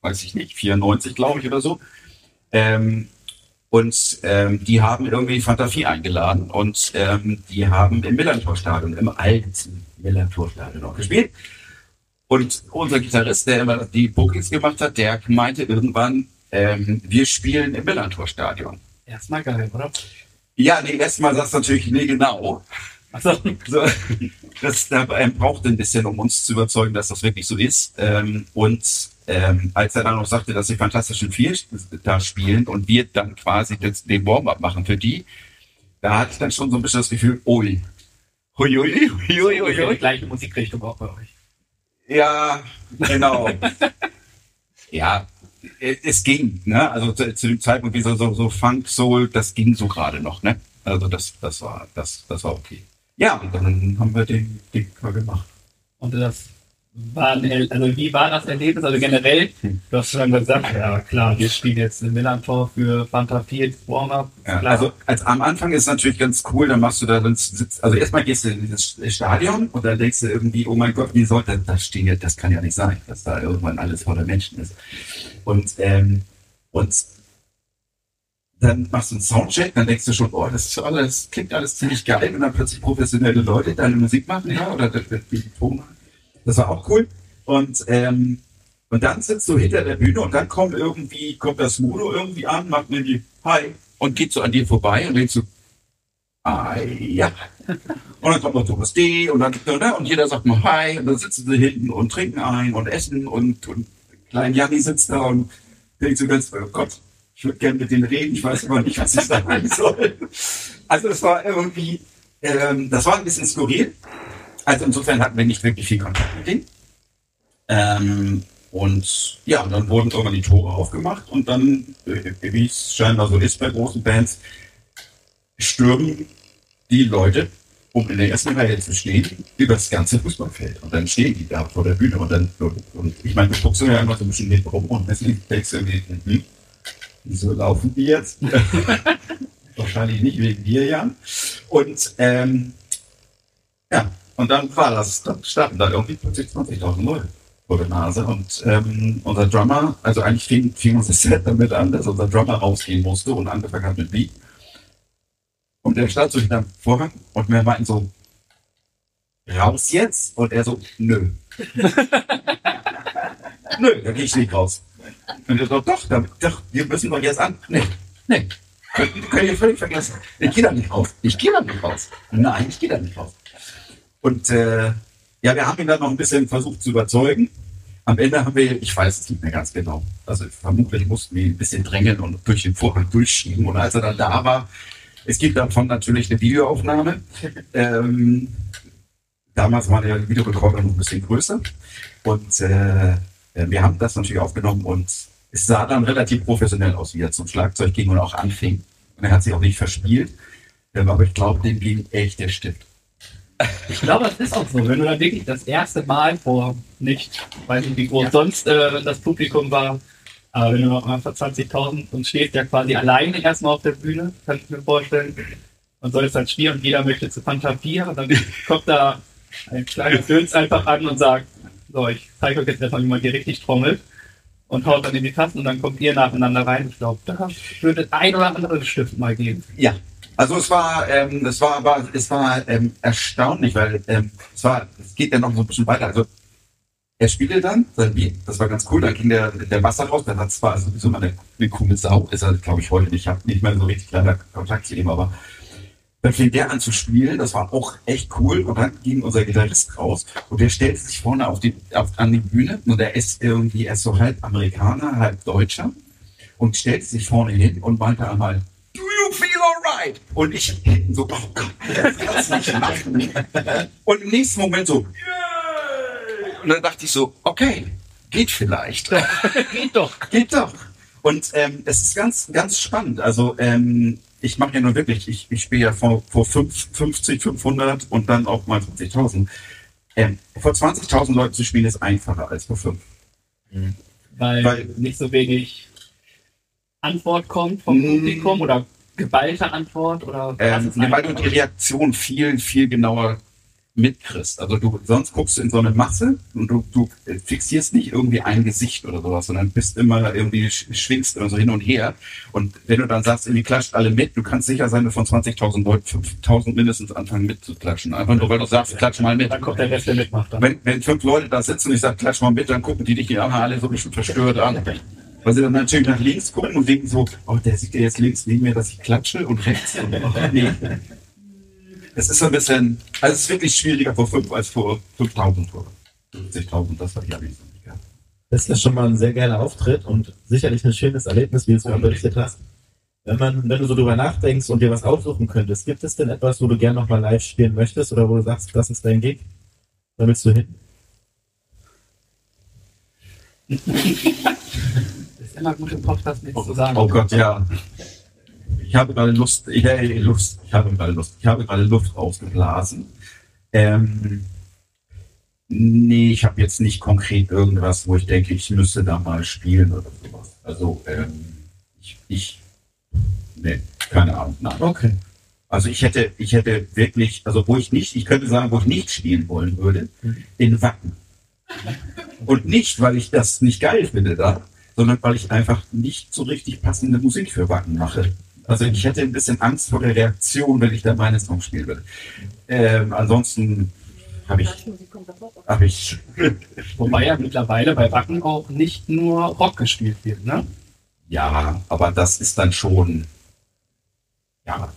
[SPEAKER 3] weiß ich nicht, 94 glaube ich oder so. Ähm, und ähm, die haben irgendwie Fanta 4 eingeladen und ähm, die haben im Millantor-Stadion, im alten Millantor-Stadion noch gespielt. Und unser Gitarrist, der immer die Bookings gemacht hat, der meinte irgendwann, ähm, wir spielen im Millantor-Stadion.
[SPEAKER 2] Erstmal geil, oder?
[SPEAKER 3] Ja, nee, erstmal sagst du natürlich, nee, genau.
[SPEAKER 2] Achso.
[SPEAKER 3] So, das da, ähm, braucht ein bisschen, um uns zu überzeugen, dass das wirklich so ist. Ähm, und ähm, als er dann noch sagte, dass die Fantastischen Vier da spielen und wir dann quasi das, den Warm-up machen für die, da hatte ich dann schon so ein bisschen das Gefühl, ui. Hui, hui, hui, hui, hui,
[SPEAKER 2] Die
[SPEAKER 3] hui.
[SPEAKER 2] gleiche Musikrichtung auch bei euch.
[SPEAKER 3] Ja, genau. ja, es ging, ne? Also zu, zu dem Zeitpunkt, wie so, so, so Funk, Soul, das ging so gerade noch, ne? Also das, das war, das, das war okay. Ja, und dann haben wir den Ding mal gemacht.
[SPEAKER 2] Und das war ein, also wie war das Erlebnis? Also generell, du hast schon gesagt, ja klar, wir spielen jetzt in Millantor für Fanta 4 das Warm-up.
[SPEAKER 3] Ja, also als am Anfang ist es natürlich ganz cool, dann machst du da dann sitzt, also erstmal gehst du in dieses Stadion und dann denkst du irgendwie, oh mein Gott, wie soll das, das stehen jetzt, das kann ja nicht sein, dass da irgendwann alles voller Menschen ist. Und ähm, und dann machst du einen Soundcheck, dann denkst du schon, oh, das ist alles, das klingt alles ziemlich geil und dann plötzlich professionelle Leute deine Musik machen, ja, oder die Ton machen. Das war auch cool. Und ähm, und dann sitzt du hinter der Bühne und dann kommt irgendwie, kommt das Mono irgendwie an, macht mir die Hi und geht so an dir vorbei und denkst so, ah ja. Und dann kommt noch Thomas D und dann ne, und jeder sagt mal Hi und dann sitzen sie hinten und trinken ein und essen und, und klein Janni sitzt da und denkt so ganz, oh Gott, ich würde gerne mit denen reden, ich weiß aber nicht, was ich sagen soll. Also es war irgendwie, ähm, das war ein bisschen skurril. Also insofern hatten wir nicht wirklich viel Kontakt mit denen. Ähm, und ja, dann wurden irgendwann die Tore aufgemacht und dann, wie es scheinbar so ist bei großen Bands, stürmen die Leute, um in der ersten Reihe zu stehen, über das ganze Fußballfeld. Und dann stehen die da vor der Bühne und dann, und ich meine, du guckst ja einfach so ein bisschen hinten rum und deswegen denkst du irgendwie, hm, wieso laufen die jetzt? Wahrscheinlich nicht wegen dir, Jan. Und, ähm, ja, und dann war das, dann standen da irgendwie plötzlich 20.000 Leute vor der Nase. Und ähm, unser Drummer, also eigentlich fing, fing unser Set damit an, dass unser Drummer rausgehen musste und angefangen hat mit Beat. Und der stand so hinterm Vorhang und wir meinten so, raus jetzt? Und er so, nö. nö, da gehe ich nicht raus. Und er so, doch, da, doch, wir müssen doch jetzt an. Nee, nee. Könnt, könnt ihr völlig vergessen. Ich gehe da nicht raus. Ich gehe da nicht raus. Nein, ich gehe da nicht raus. Und äh, Ja, wir haben ihn dann noch ein bisschen versucht zu überzeugen. Am Ende haben wir, ich weiß es nicht mehr ganz genau, also vermutlich mussten wir ihn ein bisschen drängeln und durch den Vorhang durchschieben. Und als er dann da war, es gibt davon natürlich eine Videoaufnahme. Ähm, damals war der Videorekorder noch ein bisschen größer. Und äh, wir haben das natürlich aufgenommen und es sah dann relativ professionell aus, wie er zum Schlagzeug ging und auch anfing. Und er hat sich auch nicht verspielt. Ähm, aber ich glaube, dem ging echt der Stift.
[SPEAKER 2] Ich glaube, es ist auch so. Wenn du dann wirklich das erste Mal vor nicht, weiß nicht wie groß sonst äh, das Publikum war, aber wenn du noch mal vor 20.000 und stehst ja quasi alleine erstmal auf der Bühne, kann ich mir vorstellen, und sollst dann spielen und jeder möchte zu Fanta 4 und dann kommt da ein kleiner Döns einfach an und sagt, so, ich zeige euch jetzt erstmal, wie man hier richtig trommelt und haut dann in die Tasten und dann kommt ihr nacheinander rein. Ich glaube, da würde ein oder andere Stift mal gehen.
[SPEAKER 3] Ja, also es war, ähm, es war aber, es war ähm, erstaunlich, weil ähm, es war, es geht ja noch so ein bisschen weiter. Also er spielte dann sein Beat, das war ganz cool. Dann ging der, der Wasser raus. Der hat zwar sowieso mal eine, coole Sau, ist er, glaube ich, heute nicht. Ich habe nicht mehr so richtig leider Kontakt zu ihm, aber dann fing der an zu spielen, das war auch echt cool. Und dann ging unser Gitarrist raus und der stellte sich vorne auf die, auf, an die Bühne und er ist irgendwie, er ist so halb Amerikaner, halb Deutscher und stellte sich vorne hin und meinte einmal, Do you feel alright? Und ich so, oh Gott, das kannst du nicht machen. Und im nächsten Moment so, yeah! Und dann dachte ich so, okay, geht vielleicht.
[SPEAKER 2] Geht doch.
[SPEAKER 3] Geht doch. Und ähm, es ist ganz, ganz spannend. Also ähm, ich mache ja nur wirklich, ich, ich spiele ja vor, vor 5, 50, 500 und dann auch mal 50.000. Ähm, vor 20.000 Leuten zu spielen ist einfacher als vor 5.
[SPEAKER 2] Weil,
[SPEAKER 3] Weil-
[SPEAKER 2] nicht so wenig Antwort kommt vom
[SPEAKER 3] Mm.
[SPEAKER 2] Publikum oder geballte Antwort oder
[SPEAKER 3] Ähm, nee, weil du die Reaktion viel, viel genauer mitkriegst. Also du, sonst guckst du in so eine Masse und du, du fixierst nicht irgendwie ein Gesicht oder sowas, sondern bist immer irgendwie, sch- schwingst immer so hin und her. Und wenn du dann sagst, irgendwie klatscht alle mit, du kannst sicher sein, dass von 20.000 Leuten 5.000 mindestens anfangen mitzuklatschen. Einfach nur, weil du sagst, klatsch mal mit.
[SPEAKER 2] Dann kommt der Rest, der mitmacht. Dann.
[SPEAKER 3] Wenn, wenn fünf Leute da sitzen und ich sage, klatsch mal mit, dann gucken die dich die alle so ein bisschen verstört an. Weil sie dann natürlich nach links gucken und denken so, oh, der sieht ja jetzt links neben mir, dass ich klatsche und rechts. Oh, nee. Es ist so ein bisschen, also es ist wirklich schwieriger vor fünf als vor 5000 vor 50.000, das war ja nicht so mega.
[SPEAKER 4] Das ist schon mal ein sehr geiler Auftritt und sicherlich ein schönes Erlebnis, wie du es mir berichtet hast. Wenn, man, wenn du so drüber nachdenkst und dir was aussuchen könntest, gibt es denn etwas, wo du gerne nochmal live spielen möchtest oder wo du sagst, das ist dein Gig? Da willst du hin?
[SPEAKER 2] Immer gut im Podcast nichts zu sagen.
[SPEAKER 3] Oh Gott, ja. Ich habe gerade Lust, ich, äh, Lust, ich habe gerade Lust, ich habe gerade Luft rausgeblasen. Ähm, nee, ich habe jetzt nicht konkret irgendwas, wo ich denke, ich müsste da mal spielen oder sowas. Also, ähm, ich, ich, nee, keine Ahnung, nein.
[SPEAKER 4] Okay.
[SPEAKER 3] Also ich hätte, ich hätte wirklich, also wo ich nicht, ich könnte sagen, wo ich nicht spielen wollen würde, in Wacken. Und nicht, weil ich das nicht geil finde da, sondern weil ich einfach nicht so richtig passende Musik für Wacken mache. Also ich hätte ein bisschen Angst vor der Reaktion, wenn ich da meine Songs spielen würde. Ähm, ansonsten habe ich, habe ich,
[SPEAKER 2] Wobei ja mittlerweile bei Wacken auch nicht nur Rock gespielt wird, ne?
[SPEAKER 3] ja, aber das ist dann schon, ja,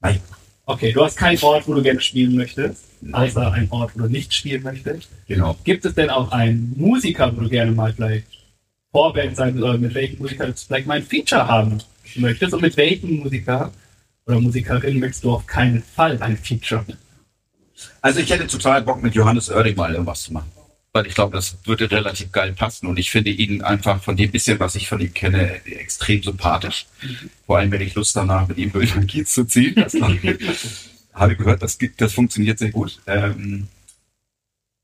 [SPEAKER 3] nein,
[SPEAKER 2] Okay, du hast keinen Ort, wo du gerne spielen möchtest, außer einen Ort, wo du nicht spielen möchtest.
[SPEAKER 3] genau.
[SPEAKER 2] Gibt es denn auch einen Musiker, wo du gerne mal vielleicht Vorband sein oder mit welchem Musiker du vielleicht mal ein Feature haben möchtest und mit welchem Musiker oder Musikerin möchtest du auf keinen Fall ein Feature?
[SPEAKER 3] Also ich hätte total Bock mit Johannes Oerding mal irgendwas zu machen. Weil ich glaube, das würde relativ geil passen und ich finde ihn einfach von dem bisschen, was ich von ihm kenne, extrem sympathisch. Vor allem, wenn ich Lust danach mit ihm durch den Kiez zu ziehen. Das habe ich gehört, das, das funktioniert sehr gut. Ähm,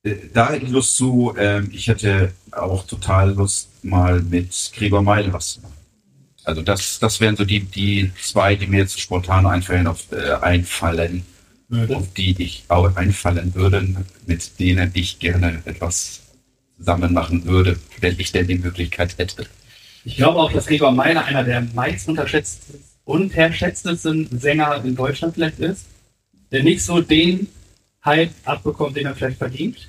[SPEAKER 3] äh, da hätte ich Lust zu. Ähm, ich hätte auch total Lust, mal mit Gregor Meile was zu machen. Also das, das wären so die, die zwei, die mir jetzt spontan einfallen, auf, äh, einfallen auf die ich auch einfallen würde, mit denen ich gerne etwas zusammen machen würde, wenn ich denn die Möglichkeit hätte.
[SPEAKER 2] Ich glaube auch, dass Gregor Meiner einer der meist unterschätzten, unterschätztesten Sänger in Deutschland vielleicht ist, der nicht so den Hype abbekommt, den er vielleicht verdient.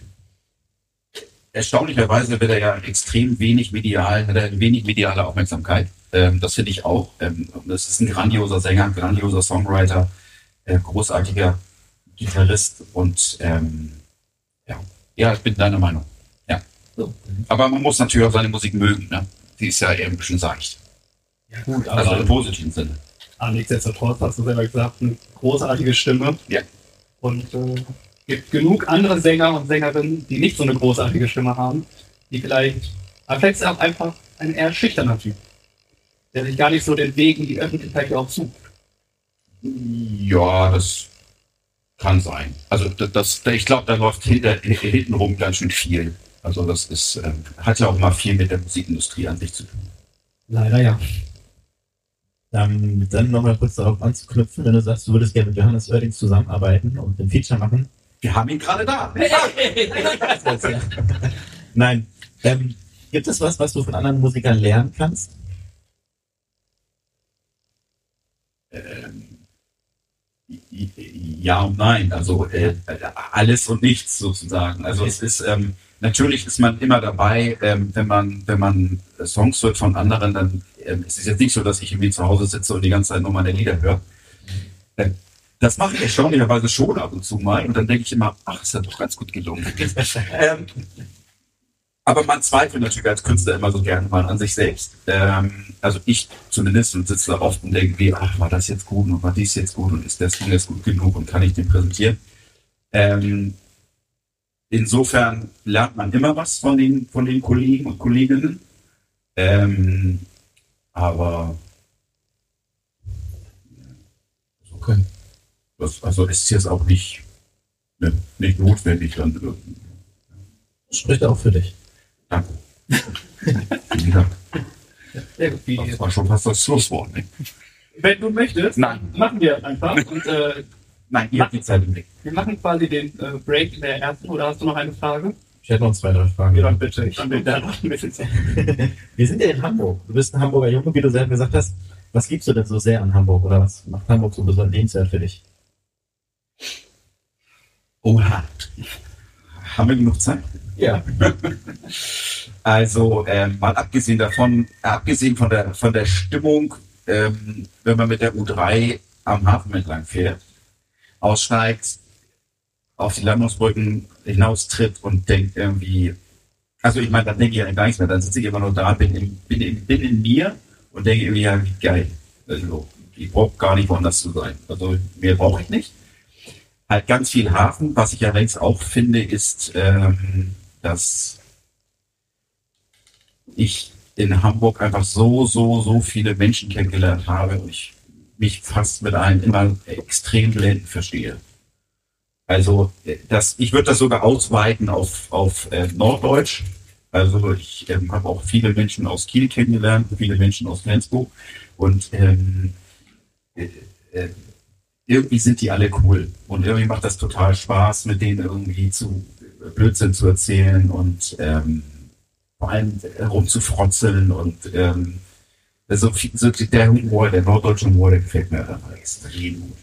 [SPEAKER 3] Erstaunlicherweise wird er ja extrem wenig medial, hat er wenig mediale Aufmerksamkeit. Ähm, das finde ich auch. Ähm, das ist ein grandioser Sänger, ein grandioser Songwriter, äh, großartiger Gitarrist und ähm, ja, Ja, ich bin deiner Meinung. Ja.
[SPEAKER 2] So.
[SPEAKER 3] Aber man muss natürlich auch seine Musik mögen, ne? Die ist ja eher ein bisschen seicht.
[SPEAKER 2] Ja gut,
[SPEAKER 3] Also
[SPEAKER 2] aber
[SPEAKER 3] im positiven Sinne.
[SPEAKER 2] aber nichtsdestotrotz hast du selber gesagt, eine großartige Stimme.
[SPEAKER 3] Ja.
[SPEAKER 2] Und äh, gibt genug andere Sänger und Sängerinnen, die nicht so eine großartige Stimme haben, die vielleicht, aber vielleicht ist er auch einfach ein eher schüchterner Typ, der sich gar nicht so den Weg in die Öffentlichkeit auch sucht.
[SPEAKER 3] Ja, das kann sein. Also das, das ich glaube, da läuft hinter, hintenrum ganz schön viel. Also das ist, ähm, hat ja auch mal viel mit der Musikindustrie an sich zu tun.
[SPEAKER 2] Leider ja.
[SPEAKER 4] Ähm, dann nochmal kurz darauf anzuknüpfen, wenn du sagst, du würdest gerne mit Johannes Oerdings zusammenarbeiten und ein Feature machen.
[SPEAKER 3] Wir haben ihn gerade da.
[SPEAKER 4] Nein. Ähm, gibt es was, was du von anderen Musikern lernen kannst?
[SPEAKER 3] Ja und nein. Also äh, alles und nichts sozusagen. Also es ist ähm, natürlich ist man immer dabei, ähm, wenn man wenn man Songs hört von anderen, dann ähm, es ist jetzt nicht so, dass ich irgendwie zu Hause sitze und die ganze Zeit nur meine Lieder höre. Äh, das mache ich erstaunlicherweise schon ab und zu mal und dann denke ich immer, ach, ist ja doch ganz gut gelungen. ähm, aber man zweifelt natürlich als Künstler immer so gerne mal an sich selbst. Ähm, also ich zumindest und sitze da oft und denke, wie, ach, war das jetzt gut und war dies jetzt gut und ist das Ding jetzt gut genug und kann ich den präsentieren? Ähm, insofern lernt man immer was von den, von den Kollegen und Kolleginnen. Ähm, aber das, also ist jetzt auch nicht, ne, nicht notwendig dann irgendwie.
[SPEAKER 4] Spricht auch für dich.
[SPEAKER 3] Danke.
[SPEAKER 2] Gut, wie-
[SPEAKER 3] Das war schon fast das Schlusswort. Ne?
[SPEAKER 2] Wenn du möchtest,
[SPEAKER 3] Nein.
[SPEAKER 2] machen wir einfach. Und äh,
[SPEAKER 3] Nein, ihr habt die Zeit im Blick.
[SPEAKER 2] wir machen quasi den äh, Break in der ersten. Oder hast du noch eine Frage?
[SPEAKER 4] Ich hätte noch zwei, drei Fragen.
[SPEAKER 2] Ja, dann bitte. Ich will da noch ein bisschen Zeit.
[SPEAKER 4] Wir sind ja in Hamburg. Du bist ein Hamburger Junge, wie du selber gesagt hast. Was liebst du denn so sehr an Hamburg oder was macht Hamburg so besonders lebenswert für dich?
[SPEAKER 3] Oha. Haben wir genug Zeit?
[SPEAKER 4] Ja.
[SPEAKER 3] Also, ähm, mal abgesehen davon, abgesehen von der, von der Stimmung, ähm, wenn man mit der U3 am Hafen entlang fährt, aussteigt, auf die Landungsbrücken hinaustritt und denkt irgendwie, also ich meine, dann denke ich ja gar nichts mehr, dann sitze ich immer nur da, bin in, bin in, bin in mir und denke irgendwie, ja, wie geil. Also, ich brauche gar nicht woanders zu sein. Also, mehr brauche ich nicht. Halt ganz viel Hafen, was ich allerdings auch finde, ist, ähm, dass ich in Hamburg einfach so, so, so viele Menschen kennengelernt habe und ich mich fast mit allen immer extrem blendend verstehe. Also äh, das, ich würde das sogar ausweiten auf, auf äh, Norddeutsch. Also ich ähm, habe auch viele Menschen aus Kiel kennengelernt, viele Menschen aus Flensburg und ähm, äh, äh, irgendwie sind die alle cool und irgendwie macht das total Spaß, mit denen irgendwie zu Blödsinn zu erzählen und ähm, vor allem rumzufrotzeln und ähm, also viel- so der Humor, der norddeutsche Humor, der gefällt mir einfach extrem gut.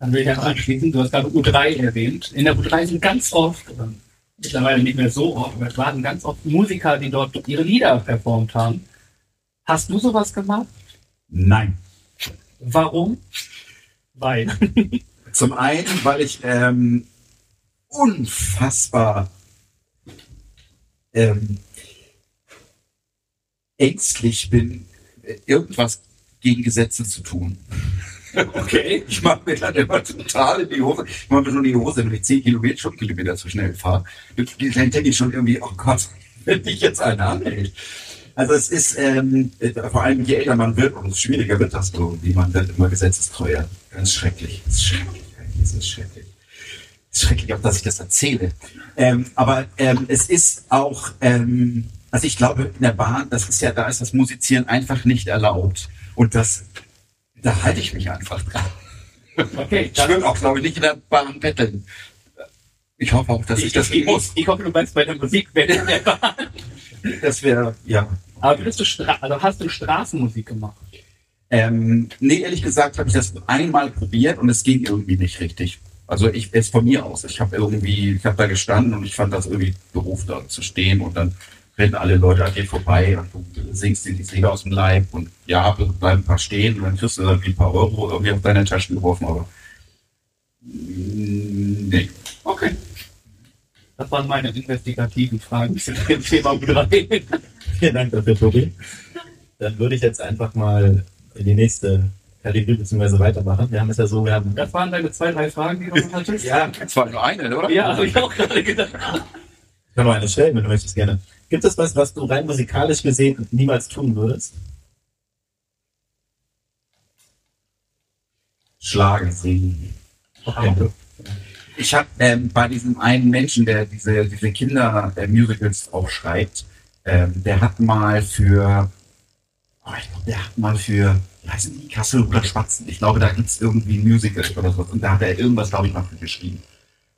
[SPEAKER 2] Dann will ich ja anschließen, du hast gerade U3 erwähnt. In der U3 sind ganz oft, mittlerweile nicht mehr so oft, aber es waren ganz oft Musiker, die dort ihre Lieder performt haben. Hast du sowas gemacht?
[SPEAKER 3] Nein.
[SPEAKER 2] Warum? Weil.
[SPEAKER 3] Zum einen, weil ich ähm, unfassbar ähm, ängstlich bin, irgendwas gegen Gesetze zu tun.
[SPEAKER 2] Okay.
[SPEAKER 3] Ich mache mir dann immer total in die Hose. Ich mache mir schon in die Hose, wenn ich 10 Kilometer, Stundenkilometer zu schnell fahre. Dann denke ich schon irgendwie, oh Gott, wenn dich jetzt einer anhält. Also es ist, ähm, äh, vor allem je älter man wird, umso schwieriger wird das irgendwie. Man wird immer gesetzestreuer. Ganz schrecklich. Das ist schrecklich. Das ist schrecklich. Es ist schrecklich, auch dass ich das erzähle. Ähm, aber ähm, es ist auch, ähm, also ich glaube, in der Bahn, das ist ja, da ist das Musizieren einfach nicht erlaubt. Und das, da halte ich mich einfach dran.
[SPEAKER 2] Okay,
[SPEAKER 3] Ich will auch, glaube ich, nicht in der Bahn betteln. Ich hoffe auch, dass ich, das
[SPEAKER 2] ich,
[SPEAKER 3] nicht muss.
[SPEAKER 2] ich hoffe, du meinst bei der Musik, wenn in der Bahn.
[SPEAKER 3] Das wäre, ja.
[SPEAKER 2] Aber bist du Stra also hast du Straßenmusik gemacht?
[SPEAKER 3] Ähm, nee, ehrlich gesagt habe ich das einmal probiert und es ging irgendwie nicht richtig. Also ich es von mir aus. Ich habe irgendwie, ich habe da gestanden und ich fand das irgendwie Beruf da zu stehen und dann rennen alle Leute an dir vorbei und du singst dir die Lieder aus dem Leib und ja, bleiben ein paar stehen und dann kriegst du irgendwie ein paar Euro irgendwie auf deine Taschen geworfen, aber mm, nee.
[SPEAKER 2] Okay. Das waren meine investigativen Fragen zu dem Thema 3.
[SPEAKER 4] Vielen Dank dafür, Tobi. Dann würde ich jetzt einfach mal in die nächste Kategorie bzw. weitermachen. Wir haben es ja so, wir haben
[SPEAKER 2] Das waren deine zwei, drei Fragen, die du noch hattest?
[SPEAKER 4] ja,
[SPEAKER 3] Das war nur eine, oder?
[SPEAKER 2] Ja, habe ich auch gerade gedacht.
[SPEAKER 4] Ich kann noch eine stellen, wenn du möchtest, gerne. Gibt es was, was du rein musikalisch gesehen niemals tun würdest?
[SPEAKER 3] Schlagen singen.
[SPEAKER 4] Okay.
[SPEAKER 3] Ich habe ähm, bei diesem einen Menschen, der diese, diese Kinder-Musicals auch schreibt, ähm, der hat mal für, oh, ich glaube, der hat mal für, wie heißen die, Kassel oder Spatzen, ich glaube, da gibt's irgendwie ein Musical oder so. Und da hat er irgendwas, glaube ich, mal für geschrieben.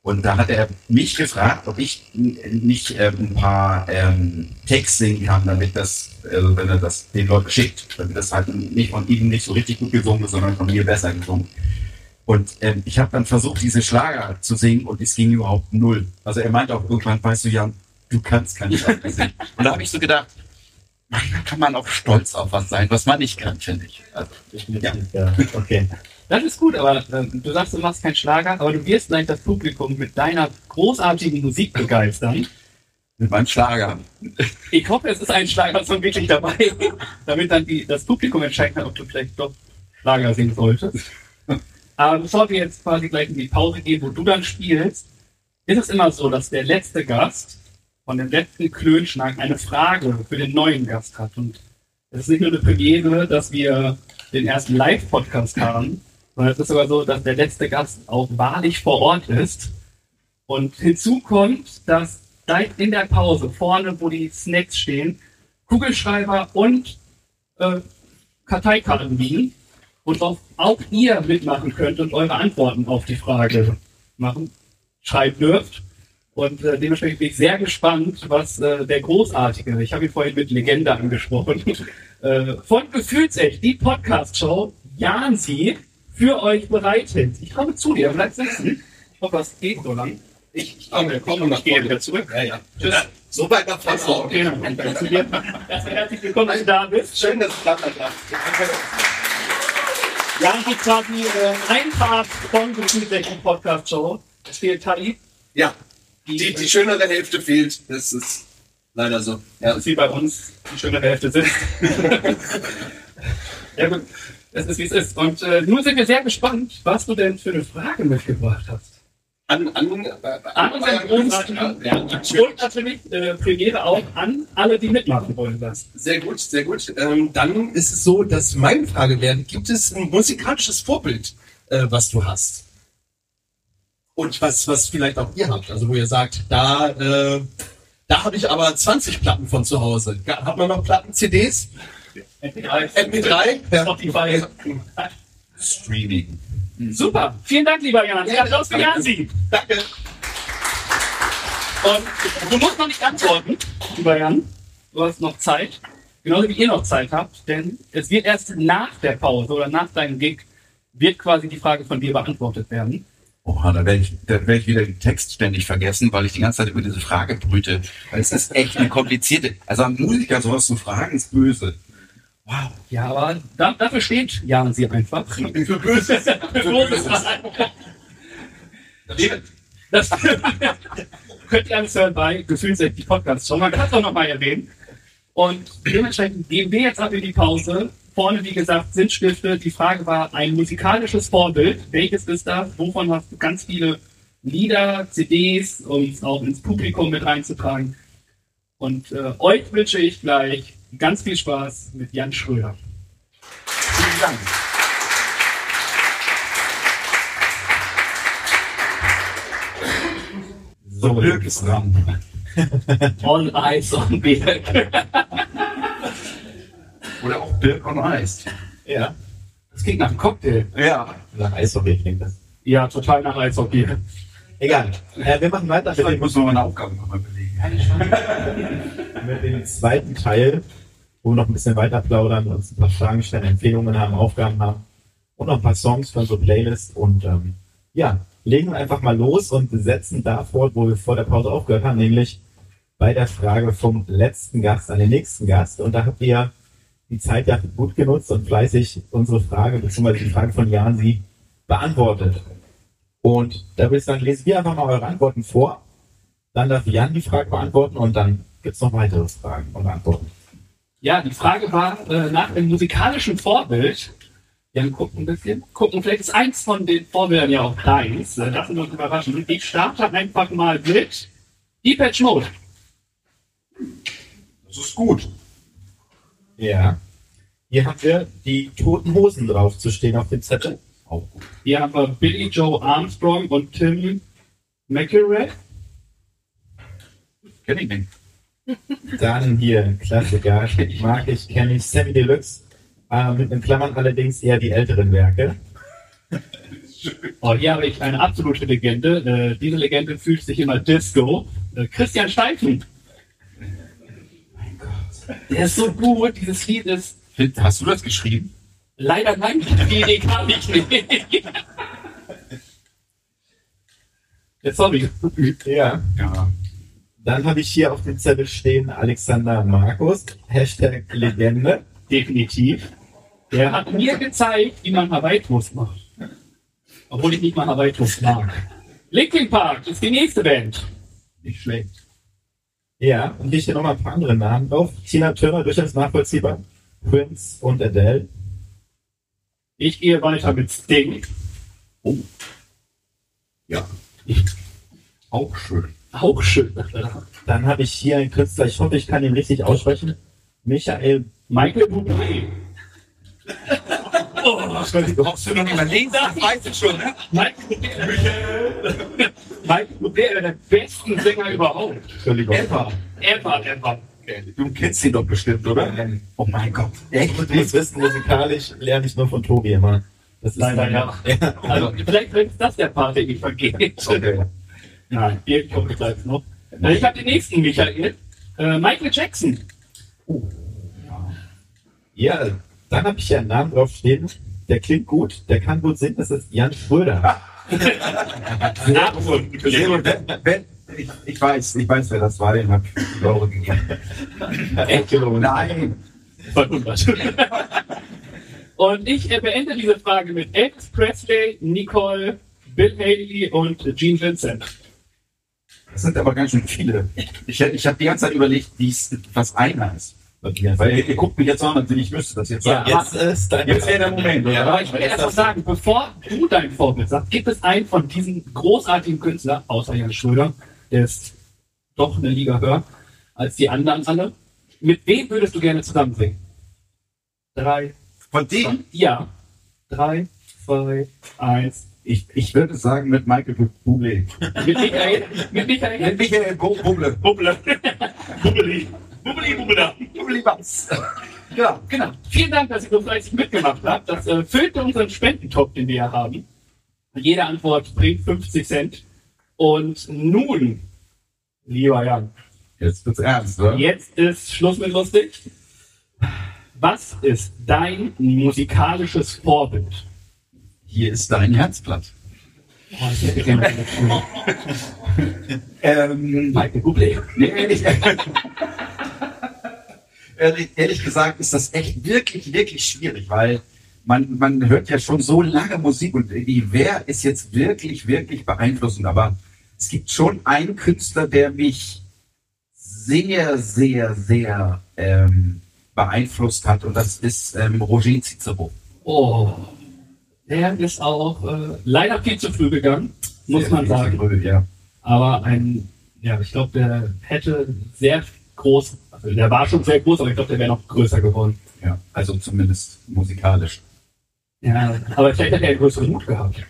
[SPEAKER 3] Und da hat er mich gefragt, ob ich nicht ähm, ein paar ähm, Texte singen kann, damit das, also wenn er das den Leuten schickt, damit das halt nicht von ihm nicht so richtig gut gesungen ist, sondern von mir besser gesungen. Und ähm, ich habe dann versucht, diese Schlager zu singen und es ging überhaupt null. Also er meinte auch irgendwann, weißt du, Jan, du kannst keine Schlager singen. Und da habe ich so gedacht, manchmal kann man auch stolz auf was sein, was man nicht kann, finde ich. Also, ja.
[SPEAKER 4] Ja, okay.
[SPEAKER 2] Das ist gut, aber ähm, du sagst, du machst keinen Schlager, aber du wirst gleich das Publikum mit deiner großartigen Musik begeistern.
[SPEAKER 3] Mit meinem Schlager.
[SPEAKER 2] Ich hoffe, es ist ein Schlagersong wirklich dabei, damit dann die, das Publikum entscheiden kann, ob du vielleicht doch Schlager singen solltest. Aber bevor wir jetzt quasi gleich in die Pause gehen, wo du dann spielst, ist es immer so, dass der letzte Gast von dem letzten Klönschnack eine Frage für den neuen Gast hat. Und es ist nicht nur eine Premiere, dass wir den ersten Live-Podcast haben, sondern es ist sogar so, dass der letzte Gast auch wahrlich vor Ort ist. Und hinzu kommt, dass gleich in der Pause vorne, wo die Snacks stehen, Kugelschreiber und äh, Karteikarten liegen und auch, auch ihr mitmachen könnt und eure Antworten auf die Frage machen, schreiben dürft. Und äh, dementsprechend bin ich sehr gespannt, was äh, der großartige, ich habe ihn vorhin mit Legende angesprochen, äh, von Gefühlsecht, die Podcast-Show Jansi für euch bereitet. Ich komme zu dir, bleib sitzen. Ich hoffe, das geht so lang. Ich, ich komme, komm und ich gehe wieder zurück.
[SPEAKER 6] Ja, ja.
[SPEAKER 2] Tschüss.
[SPEAKER 6] So weit nach vorne.
[SPEAKER 2] Achso, okay, komme herzlich willkommen, dass du da bist.
[SPEAKER 6] Schön, dass es klappt. Alter.
[SPEAKER 2] Jansi quasi äh, ein Part von Gefühlsecht, die Podcast-Show. Es fehlt Tali.
[SPEAKER 6] Ja, die, die schönere Hälfte fehlt. Das ist leider so. Ja.
[SPEAKER 2] dass sie bei uns die schöne Hälfte sind. ja gut, es ist wie es ist. Und äh, nun sind wir sehr gespannt, was du denn für eine Frage mitgebracht hast.
[SPEAKER 6] An, an, äh,
[SPEAKER 2] An unseren großartigen
[SPEAKER 6] ja,
[SPEAKER 2] natürlich äh, Premiere auch an alle, die mitmachen wollen. Das.
[SPEAKER 6] Sehr gut, sehr gut. Ähm, dann ist es so, dass meine Frage wäre, gibt es ein musikalisches Vorbild, äh, was du hast? Und was, was vielleicht auch ihr habt, also wo ihr sagt, da, äh, da habe ich aber 20 Platten von zu Hause. Hat man noch Platten, CDs?
[SPEAKER 2] MP3,
[SPEAKER 6] MP3? Ja.
[SPEAKER 2] Spotify.
[SPEAKER 3] Streaming.
[SPEAKER 2] Super, vielen Dank, lieber Jan. Ja, Applaus für Jansi.
[SPEAKER 6] Danke.
[SPEAKER 2] Und du musst noch nicht antworten, lieber Jan. Du hast noch Zeit. Genauso wie ihr noch Zeit habt, denn es wird erst nach der Pause oder nach deinem Gig wird quasi die Frage von dir beantwortet werden.
[SPEAKER 3] Oha, da werde ich, da werd ich wieder den Text ständig vergessen, weil ich die ganze Zeit über diese Frage brüte. Weil es ist echt eine komplizierte. Also ein Musiker sowas zu fragen, ist böse. Wow.
[SPEAKER 2] Ja, aber da, dafür steht Jansi einfach.
[SPEAKER 6] Ich bin für böse.
[SPEAKER 2] Für großes Das könnt ihr alles hören bei Gefühlsecht, die Podcast schon. Man kann es auch nochmal erwähnen. Und dementsprechend gehen wir jetzt ab in die Pause. Vorne, wie gesagt, sind Stifte. Die Frage war ein musikalisches Vorbild. Welches ist das? Wovon hast du ganz viele Lieder, CDs, um es auch ins Publikum mit reinzutragen? Und äh, euch wünsche ich gleich ganz viel Spaß mit Jan Schröder.
[SPEAKER 3] Vielen Dank. So, Dirk ist dran.
[SPEAKER 2] On Ice on Berg.
[SPEAKER 3] Oder auch Dirk on Ice.
[SPEAKER 4] Ja.
[SPEAKER 2] Das klingt nach einem Cocktail.
[SPEAKER 3] Ja.
[SPEAKER 4] Nach Eishockey klingt das.
[SPEAKER 2] Ja, total nach Eishockey.
[SPEAKER 4] Egal. Äh, wir machen weiter
[SPEAKER 3] Ich muss noch meine Aufgaben nochmal belegen.
[SPEAKER 4] mit dem zweiten Teil, wo wir noch ein bisschen weiter plaudern, uns ein paar Fragen stellen, Empfehlungen haben, Aufgaben haben und noch ein paar Songs für unsere Playlist. Und ähm, ja, legen wir einfach mal los und setzen da fort, wo wir vor der Pause aufgehört haben, nämlich bei der Frage vom letzten Gast an den nächsten Gast. Und da habt ihr die Zeit ja gut genutzt und fleißig unsere Frage, beziehungsweise die Frage von Jan sie beantwortet. Und da würde ich sagen, lesen wir einfach mal eure Antworten vor. Dann darf Jan die Frage beantworten und dann gibt's noch weitere Fragen und Antworten.
[SPEAKER 2] Ja, die Frage war äh, nach dem musikalischen Vorbild. Jan guckt ein bisschen. Gucken, vielleicht ist eins von den Vorbildern ja auch deins. Äh, Lassen wir uns überraschen. Ich starte einfach mal mit Depeche Mode.
[SPEAKER 3] Das ist gut.
[SPEAKER 4] Ja. Hier haben wir die toten Hosen drauf zu stehen auf dem Zettel.
[SPEAKER 3] Auch gut.
[SPEAKER 2] Hier haben wir Billy Joe Armstrong und Tim McIlrath.
[SPEAKER 3] Kenn ich nicht.
[SPEAKER 4] Dann hier Klassiker, mag ich, kenne ich, Sammy Deluxe. Äh, mit in Klammern allerdings eher die älteren Werke.
[SPEAKER 2] Oh, hier habe ich eine absolute Legende. Äh, diese Legende fühlt sich immer Disco. Äh, Christian Steifen. Der ist so gut. Dieses Lied ist
[SPEAKER 3] Hast du das geschrieben?
[SPEAKER 2] leider nein. Die kam ich nicht. Sorry.
[SPEAKER 4] Ja.
[SPEAKER 3] Ja.
[SPEAKER 4] Dann habe ich hier auf dem Zettel stehen Alexander Markus, Hashtag Legende.
[SPEAKER 2] Definitiv. Der hat mir gezeigt, wie man Hawaii-Toast macht. Obwohl ich nicht mal Hawaii-Toast mag. Linkin Park ist die nächste Band.
[SPEAKER 3] Nicht schlecht.
[SPEAKER 4] Ja, und hier stehen noch mal ein paar andere Namen drauf. Tina Turner, durchaus nachvollziehbar. Prince und Adele.
[SPEAKER 2] Ich gehe weiter mit Sting.
[SPEAKER 3] Ja. Auch schön.
[SPEAKER 2] Auch schön.
[SPEAKER 4] Dann habe ich hier einen Künstler, ich hoffe, ich kann ihn richtig aussprechen. Michael
[SPEAKER 2] Michael Bublé. Oh,
[SPEAKER 3] Du brauchst du noch mal lesen, das weißt du schon, ne?
[SPEAKER 2] Michael Bublé. Michael Bublé, einer der besten Sänger überhaupt. Ever. Ever, ever.
[SPEAKER 3] Du kennst ihn doch bestimmt, oder? Oh mein Gott. Echt?
[SPEAKER 4] Du musst wissen, musikalisch lerne ich nur von Tobi immer. Das ist
[SPEAKER 2] Leider ja. Also, vielleicht ist das der Part, den ich vergeht.
[SPEAKER 3] Okay.
[SPEAKER 2] Nein, hier kommt gleich noch. Ich habe den nächsten, Michael. Äh, Michael Jackson.
[SPEAKER 4] Ja, dann habe ich hier einen Namen drauf stehen. Der klingt gut, der kann gut singen, das ist Jan Schröder.
[SPEAKER 3] Wenn, ich, ich weiß, ich weiß, wer das war, den ich Euro gegeben.
[SPEAKER 4] Echt gelungen.
[SPEAKER 3] Nein.
[SPEAKER 2] 200. Und ich äh, beende diese Frage mit Elvis Presley, Nicole, Bill Haley und Gene Vincent.
[SPEAKER 3] Das sind aber ganz schön viele. Ich, ich habe die ganze Zeit überlegt, was einer ist. Weil ihr, ihr guckt mich jetzt an, als ich müsste das jetzt sagen.
[SPEAKER 4] Jetzt ist dein
[SPEAKER 3] Jetzt wäre der Moment, oder?
[SPEAKER 2] Ich will erst mal sagen, bevor du dein Vorbild sagst, gibt es einen von diesen großartigen Künstlern, außer Jan Schröder, der ist doch eine Liga höher als die anderen alle. Mit wem würdest du gerne zusammen singen? Drei,
[SPEAKER 3] Von denen,
[SPEAKER 2] ja. Drei, zwei, eins.
[SPEAKER 3] Ich, ich würde sagen, mit Michael Bublé.
[SPEAKER 2] Mit Michael, mit Michael.
[SPEAKER 3] Mit Michael Bu- Bublé.
[SPEAKER 2] Bubble. Bubbeli. Bubbeli, Bubbela.
[SPEAKER 3] Bublé was. Ja,
[SPEAKER 2] Genau. Vielen Dank, dass ihr so fleißig mitgemacht habt. Das äh, füllte unseren Spendentop, den wir ja haben. Jede Antwort bringt 50 Cent. Und nun, lieber Jan,
[SPEAKER 3] Jetzt wird's ernst, oder?
[SPEAKER 2] jetzt ist Schluss mit lustig. Was ist dein musikalisches Vorbild?
[SPEAKER 3] Hier ist dein Herzblatt. Ähm,
[SPEAKER 2] Michael Bublé.
[SPEAKER 3] Nee, ehrlich, ehrlich, ehrlich gesagt ist das echt wirklich, wirklich schwierig, weil man, man hört ja schon so lange Musik und irgendwie, wer ist jetzt wirklich, wirklich beeinflussend? Aber es gibt schon einen Künstler, der mich sehr, sehr, sehr ähm, beeinflusst hat und das ist ähm, Roger Cicero.
[SPEAKER 2] Oh, der ist auch äh, leider viel zu früh gegangen, muss
[SPEAKER 3] Sehr,
[SPEAKER 2] man
[SPEAKER 3] sehr
[SPEAKER 2] sagen.
[SPEAKER 3] früh, Ja.
[SPEAKER 2] Aber ein, ja, ich glaube, der hätte sehr groß, also der war schon sehr groß, aber ich glaube, der wäre noch größer geworden.
[SPEAKER 3] ja, also zumindest musikalisch.
[SPEAKER 2] Ja, aber vielleicht hätte er einen größeren Mut gehabt.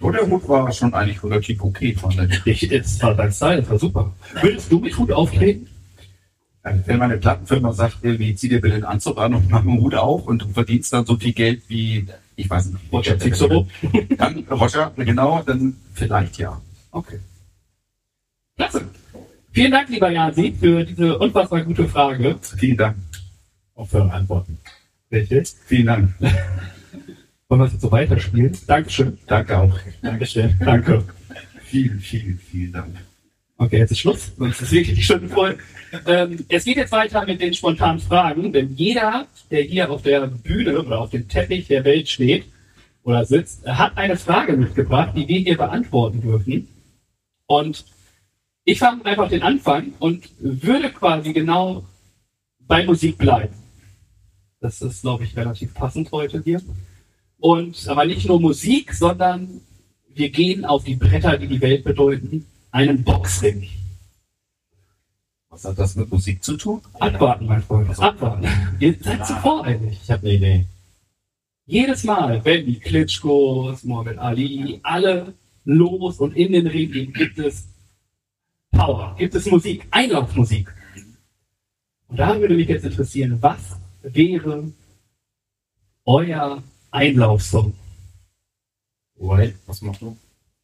[SPEAKER 3] Und der Hut war schon eigentlich relativ okay von der
[SPEAKER 2] Ich, das war dein Style, das war super. Würdest du mit Hut auftreten?
[SPEAKER 3] Wenn meine Plattenfirma sagt, irgendwie, zieh dir bitte den Anzug an und mach einen Hut auf und du verdienst dann so viel Geld wie, ich weiß nicht.
[SPEAKER 2] Roger Cicero?
[SPEAKER 3] Dann, Roger, genau, dann vielleicht ja.
[SPEAKER 2] Okay. Klasse. Vielen Dank, lieber Jansi, für diese unfassbar gute Frage.
[SPEAKER 3] Vielen Dank.
[SPEAKER 4] Auch für eure Antworten.
[SPEAKER 2] Richtig.
[SPEAKER 3] Vielen Dank.
[SPEAKER 2] Wollen wir es jetzt so weiterspielen? Dankeschön.
[SPEAKER 3] Danke auch.
[SPEAKER 2] Dankeschön. Danke.
[SPEAKER 3] Vielen, vielen, vielen Dank.
[SPEAKER 2] Okay, jetzt ist Schluss, sonst ist wirklich die Stunde voll. Ähm, es geht jetzt weiter mit den spontanen Fragen, denn jeder, der hier auf der Bühne oder auf dem Teppich der Welt steht oder sitzt, hat eine Frage mitgebracht, die wir hier beantworten dürfen. Und Ich fange einfach den Anfang und würde quasi genau bei Musik bleiben. Das ist, glaube ich, relativ passend heute hier. Und aber nicht nur Musik, sondern wir gehen auf die Bretter, die die Welt bedeuten, einen Boxring.
[SPEAKER 3] Was hat das mit Musik zu tun?
[SPEAKER 2] Abwarten, mein Freund. Abwarten. Ihr seid zu voreilig.
[SPEAKER 4] Ich habe eine Idee.
[SPEAKER 2] Jedes Mal, wenn die Klitschkos, Muhammad Ali, alle los und in den Ring gehen, gibt es Power, gibt es Musik, Einlaufmusik. Und da würde mich jetzt interessieren, was wäre euer Einlaufsong?
[SPEAKER 3] Wait, was machst du?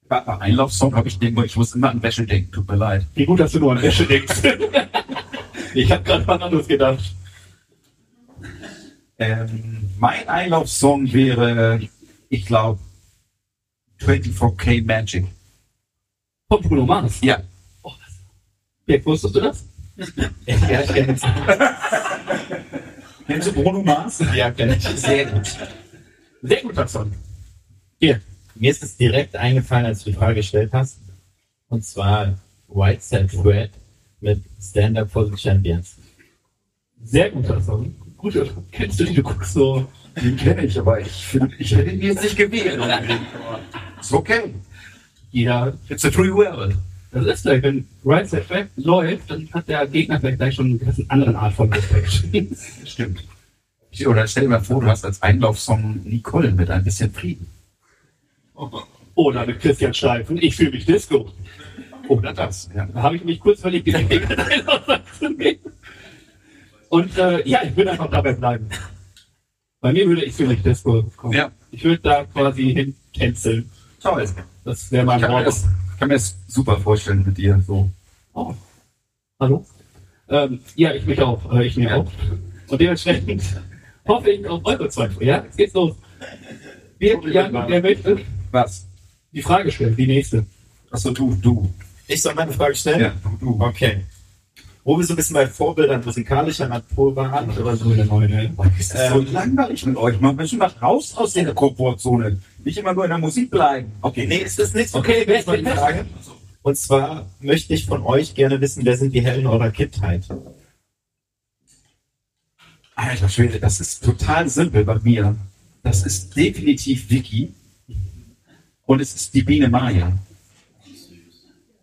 [SPEAKER 3] Bei Einlaufsong habe ich den, ich muss immer an Wäsche denken, tut mir leid.
[SPEAKER 2] Wie gut, dass du nur an Wäsche denkst. ich habe gerade was anderes gedacht.
[SPEAKER 3] Ähm, mein Einlaufsong wäre, ich glaube, 24K Magic.
[SPEAKER 2] Von Bruno Mars.
[SPEAKER 3] Ja.
[SPEAKER 2] Oh, Birk, wusstest du das?
[SPEAKER 4] Ja, ich kenne es.
[SPEAKER 3] Kennst du Bruno Mars?
[SPEAKER 4] Ja, kenn ich.
[SPEAKER 3] Sehr gut.
[SPEAKER 2] Sehr guter Song. Hier.
[SPEAKER 4] Mir ist es direkt eingefallen, als du die Frage gestellt hast. Und zwar White Set Red mit Stand Up for the Champions.
[SPEAKER 2] Sehr guter Song. Guter. Kennst du die? Du guckst so.
[SPEAKER 3] Den kenne ich, aber ich finde, ich hätte ihn jetzt nicht gewählt. Ist okay.
[SPEAKER 2] Jeder
[SPEAKER 3] It's a free world.
[SPEAKER 2] Das ist vielleicht, wenn Right Set Back läuft, dann hat der Gegner vielleicht gleich schon eine ganz andere Art von Respekt.
[SPEAKER 3] Stimmt. Oder stell dir mal vor, du hast als Einlaufsong Nicole mit ein bisschen Frieden.
[SPEAKER 2] Oder mit Christian Steifen, ich fühle mich Disco.
[SPEAKER 3] Oder das. Ja.
[SPEAKER 2] Da habe ich mich kurz zu nehmen. Und äh, ja, ich würde einfach dabei bleiben. Bei mir würde ich fühle mich Disco kommen.
[SPEAKER 3] Ja.
[SPEAKER 2] Ich würde da quasi hin tänzeln.
[SPEAKER 3] Toll.
[SPEAKER 2] Das wäre mein Wort.
[SPEAKER 3] das, ich kann mir das super vorstellen mit dir. So.
[SPEAKER 2] Oh. Hallo? Ähm, ja, ich mich auch. Äh, ich mir auch. Und dementsprechend hoffe ich auf eure zwei. Ja, jetzt geht's los. Wer, ja, wer möchte
[SPEAKER 3] Was?
[SPEAKER 2] die Frage stellen? Die nächste.
[SPEAKER 3] Achso, du, du.
[SPEAKER 4] Ich soll meine Frage stellen?
[SPEAKER 3] Ja, du, du.
[SPEAKER 4] Okay. Wo wir so ein bisschen bei Vorbildern musikalischer Natur waren oder so.
[SPEAKER 2] eine neue.
[SPEAKER 3] Ist das so langweilig mit euch? Man müssen mal raus aus der Komfortzone. Nicht immer nur in der Musik bleiben. Okay,
[SPEAKER 4] Nee, ist das nicht so?
[SPEAKER 2] Okay, wer-
[SPEAKER 4] mal die Frage. Und zwar möchte ich von euch gerne wissen, wer sind die Helden eurer Kindheit?
[SPEAKER 3] Alter Schwede, das ist total simpel bei mir. Das ist definitiv Vicky. Und es ist die Biene Maya.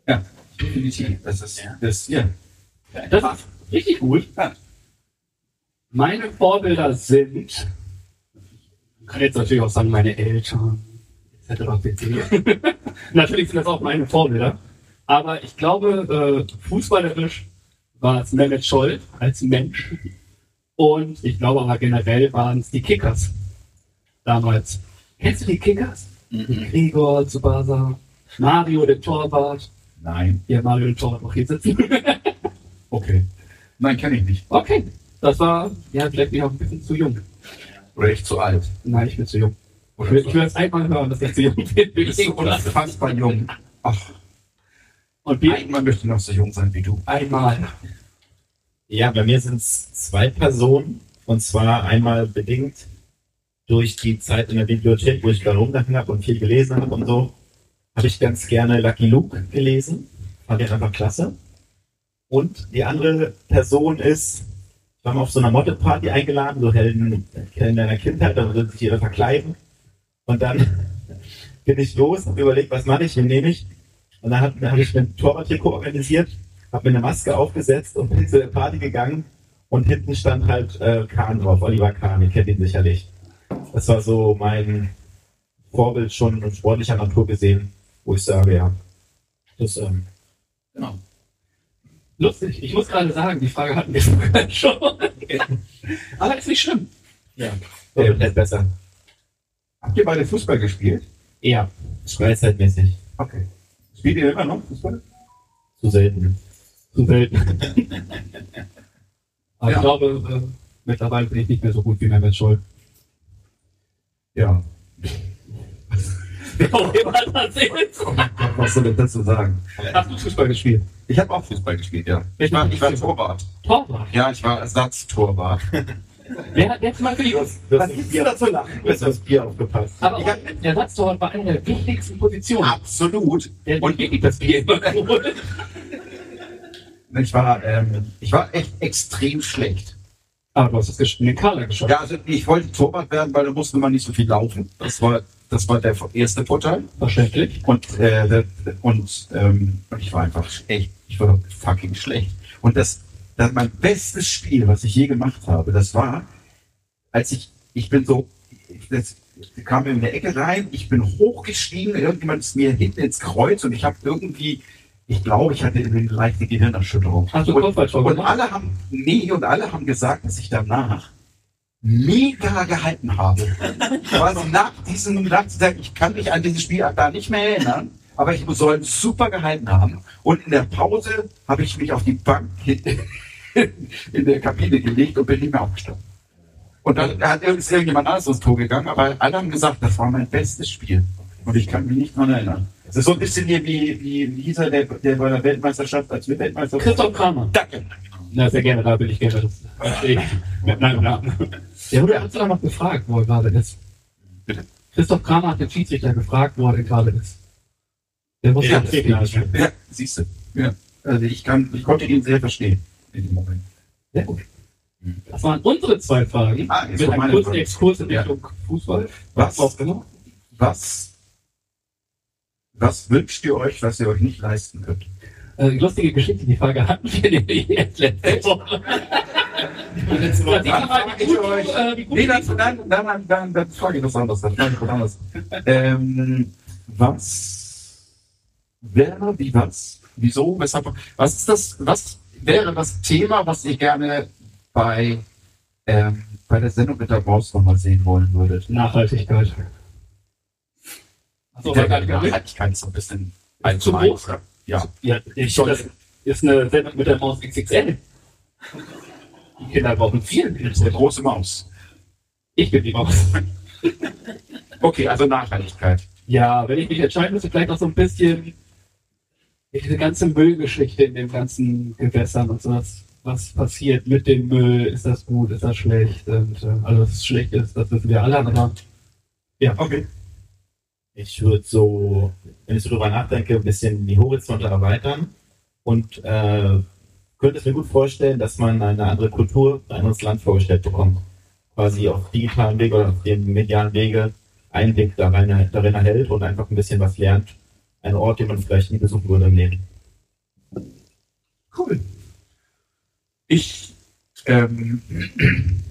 [SPEAKER 3] Ja, definitiv. Das ist, das, ja.
[SPEAKER 2] Das ist richtig gut. Meine Vorbilder sind, ich kann jetzt natürlich auch sagen, meine Eltern, etc. natürlich sind das auch meine Vorbilder. Aber ich glaube, äh, fußballerisch war es Mehmet Scholl als Mensch. Und ich glaube aber generell waren es die Kickers damals. Kennst du die Kickers? Gregor, Tsubasa, Mario, der Torwart.
[SPEAKER 3] Nein.
[SPEAKER 2] Hier, Mario, der Torwart, noch hier sitzen.
[SPEAKER 3] Okay. Nein, kenne ich nicht.
[SPEAKER 2] Okay, das war, ja, vielleicht bin ich auch ein bisschen zu jung.
[SPEAKER 3] Oder echt zu alt.
[SPEAKER 2] Nein, ich bin zu jung. Ich
[SPEAKER 3] Oder
[SPEAKER 2] will,
[SPEAKER 3] so.
[SPEAKER 2] ich will jetzt einmal hören, dass ich zu jung bin.
[SPEAKER 3] Du bist so unfassbar jung. Ach,
[SPEAKER 2] Und wir
[SPEAKER 3] einmal möchte ich noch so jung sein wie du.
[SPEAKER 2] einmal.
[SPEAKER 4] Ja, bei mir sind es zwei Personen. Und zwar einmal bedingt durch die Zeit in der Bibliothek, wo ich da rumgegangen habe und viel gelesen habe und so, habe ich ganz gerne Lucky Luke gelesen. Fand den einfach klasse. Und die andere Person ist, ich war mal auf so einer Motto-Party eingeladen, so Helden, Helden deiner Kindheit, da würden sich jeder verkleiden. Und dann bin ich los, habe überlegt, was mache ich, wen nehme ich. Und dann habe hab ich ein Torwarttrikot organisiert, habe mir eine Maske aufgesetzt und bin zu der Party gegangen. Und hinten stand halt äh, Kahn drauf, Oliver Kahn, ihr kennt ihn sicherlich. Das war so mein Vorbild schon in sportlicher Natur gesehen, wo ich sage, ja, das ähm,
[SPEAKER 3] Genau.
[SPEAKER 2] Lustig. Ich muss gerade sagen, die Frage hatten wir vorher schon. Aber ist nicht schlimm.
[SPEAKER 4] ja, wird halt besser.
[SPEAKER 3] Habt ihr beide Fußball gespielt?
[SPEAKER 2] Ja.
[SPEAKER 4] Freizeitmäßig.
[SPEAKER 3] Okay. Spielt ihr immer noch Fußball?
[SPEAKER 4] Zu selten.
[SPEAKER 2] Zu selten. Aber
[SPEAKER 3] Ja.
[SPEAKER 2] ich glaube, äh, mittlerweile bin ich nicht mehr so gut wie Mehmet Scholl.
[SPEAKER 3] Ja.
[SPEAKER 2] Wer auch immer das ist.
[SPEAKER 3] Was soll ich dazu sagen?
[SPEAKER 2] Hast du Fußball gespielt?
[SPEAKER 3] Ich habe auch Fußball gespielt, ja. Ich war, ich war Torwart.
[SPEAKER 2] Torwart.
[SPEAKER 3] Ja, ich war Ersatztorwart.
[SPEAKER 2] Wer hat jetzt mal für?
[SPEAKER 4] Du hast das Bier dazu lachen? Du hast das Bier aufgepasst.
[SPEAKER 2] Aber auch, der Ersatztorwart war eine der wichtigsten Positionen.
[SPEAKER 3] Absolut.
[SPEAKER 2] Der
[SPEAKER 3] Und
[SPEAKER 2] wirklich das Bier immer.
[SPEAKER 3] Ich war, ähm, ich war echt extrem schlecht.
[SPEAKER 2] Ah, du hast das gesch- in den Kader geschossen.
[SPEAKER 3] Ja, also ich wollte Torwart werden, weil da musste man nicht so viel laufen. Das war, das war der erste Vorteil.
[SPEAKER 2] Verständlich.
[SPEAKER 3] Und, äh, und, ähm, und ich war einfach echt, ich war fucking schlecht. Und das, das mein bestes Spiel, was ich je gemacht habe, das war, als ich, ich bin so, ich, das kam in der Ecke rein, ich bin hochgestiegen, irgendjemand ist mir hinten ins Kreuz und ich habe irgendwie, ich glaube, ich hatte eine leichte Gehirnerschütterung.
[SPEAKER 2] Hast du
[SPEAKER 3] und, und alle haben, nee, und alle haben gesagt, dass ich danach mega gehalten habe. Quasi nach diesem, nach dieser, ich kann mich an dieses Spiel da nicht mehr erinnern, aber ich soll super gehalten haben. Und in der Pause habe ich mich auf die Bank in der Kabine gelegt und bin nicht mehr aufgestanden. Und dann hat irgendjemand anderes ins Tor gegangen, aber alle haben gesagt, das war mein bestes Spiel. Und ich kann mich nicht dran erinnern. Das ist so ein bisschen hier wie, wie, er, der, der bei der Weltmeisterschaft als Weltmeister.
[SPEAKER 2] Christoph Kramer.
[SPEAKER 3] Danke.
[SPEAKER 2] Na, sehr gerne, da bin ich gerne. Das verstehe ich. Mit meinem Namen. Der wurde hat sogar noch gefragt, wo er gerade ist.
[SPEAKER 3] Bitte?
[SPEAKER 2] Christoph Kramer hat den Schiedsrichter gefragt, wo er denn gerade ist. Der wusste
[SPEAKER 3] Ja,
[SPEAKER 2] das nicht.
[SPEAKER 3] Ja, siehst du. Ja. Also ich kann, ich konnte ihn sehr verstehen in dem Moment.
[SPEAKER 2] Sehr gut. Das waren unsere zwei Fragen.
[SPEAKER 3] Ah, jetzt
[SPEAKER 2] mit einem kurzen. Exkurs in
[SPEAKER 3] Ja.
[SPEAKER 2] Richtung Fußball.
[SPEAKER 3] Was?
[SPEAKER 2] auch genau?
[SPEAKER 3] Was, was wünscht ihr euch, was ihr euch nicht leisten könnt?
[SPEAKER 2] Äh, lustige Geschichte, die Frage hatten wir nämlich erst letzte Woche. letzte Woche.
[SPEAKER 3] Dann frage ich euch.
[SPEAKER 2] Äh,
[SPEAKER 3] Nee, dann, dann, dann, dann, dann, dann frage ich was anderes. Dann frage ich was anderes. ähm, was wäre, wie was, wieso, weshalb, was ist das, was wäre das Thema, was ihr gerne bei, ähm, bei der Sendung mit der Maus nochmal sehen wollen würdet?
[SPEAKER 2] Nachhaltigkeit. Achso, war gar nicht mehr
[SPEAKER 3] Nachhaltigkeit ist so ein bisschen
[SPEAKER 2] zu groß?
[SPEAKER 3] Ja.
[SPEAKER 2] Ja, ich, das ist eine Sendung mit der Maus XXL. Die Kinder brauchen viel.
[SPEAKER 3] Das ist eine große Maus.
[SPEAKER 2] Ich bin die Maus.
[SPEAKER 3] Okay, also Nachhaltigkeit.
[SPEAKER 2] Ja, wenn ich mich entscheiden müsste, vielleicht noch so ein bisschen diese ganze Müllgeschichte in den ganzen Gewässern und sowas. Was passiert mit dem Müll? Ist das gut? Ist das schlecht? Und, äh, also, dass es schlecht ist, das wissen wir alle, aber ja,
[SPEAKER 3] Okay.
[SPEAKER 4] Ich würde so, wenn ich so drüber nachdenke, ein bisschen die Horizonte erweitern und äh, könnte es mir gut vorstellen, dass man eine andere Kultur, ein anderes Land vorgestellt bekommt. Quasi auf digitalen Wege oder auf dem medialen Wege Einblick darin, darin erhält und einfach ein bisschen was lernt. Ein Ort, den man vielleicht nie besuchen würde im Leben.
[SPEAKER 3] Cool. Ich ähm,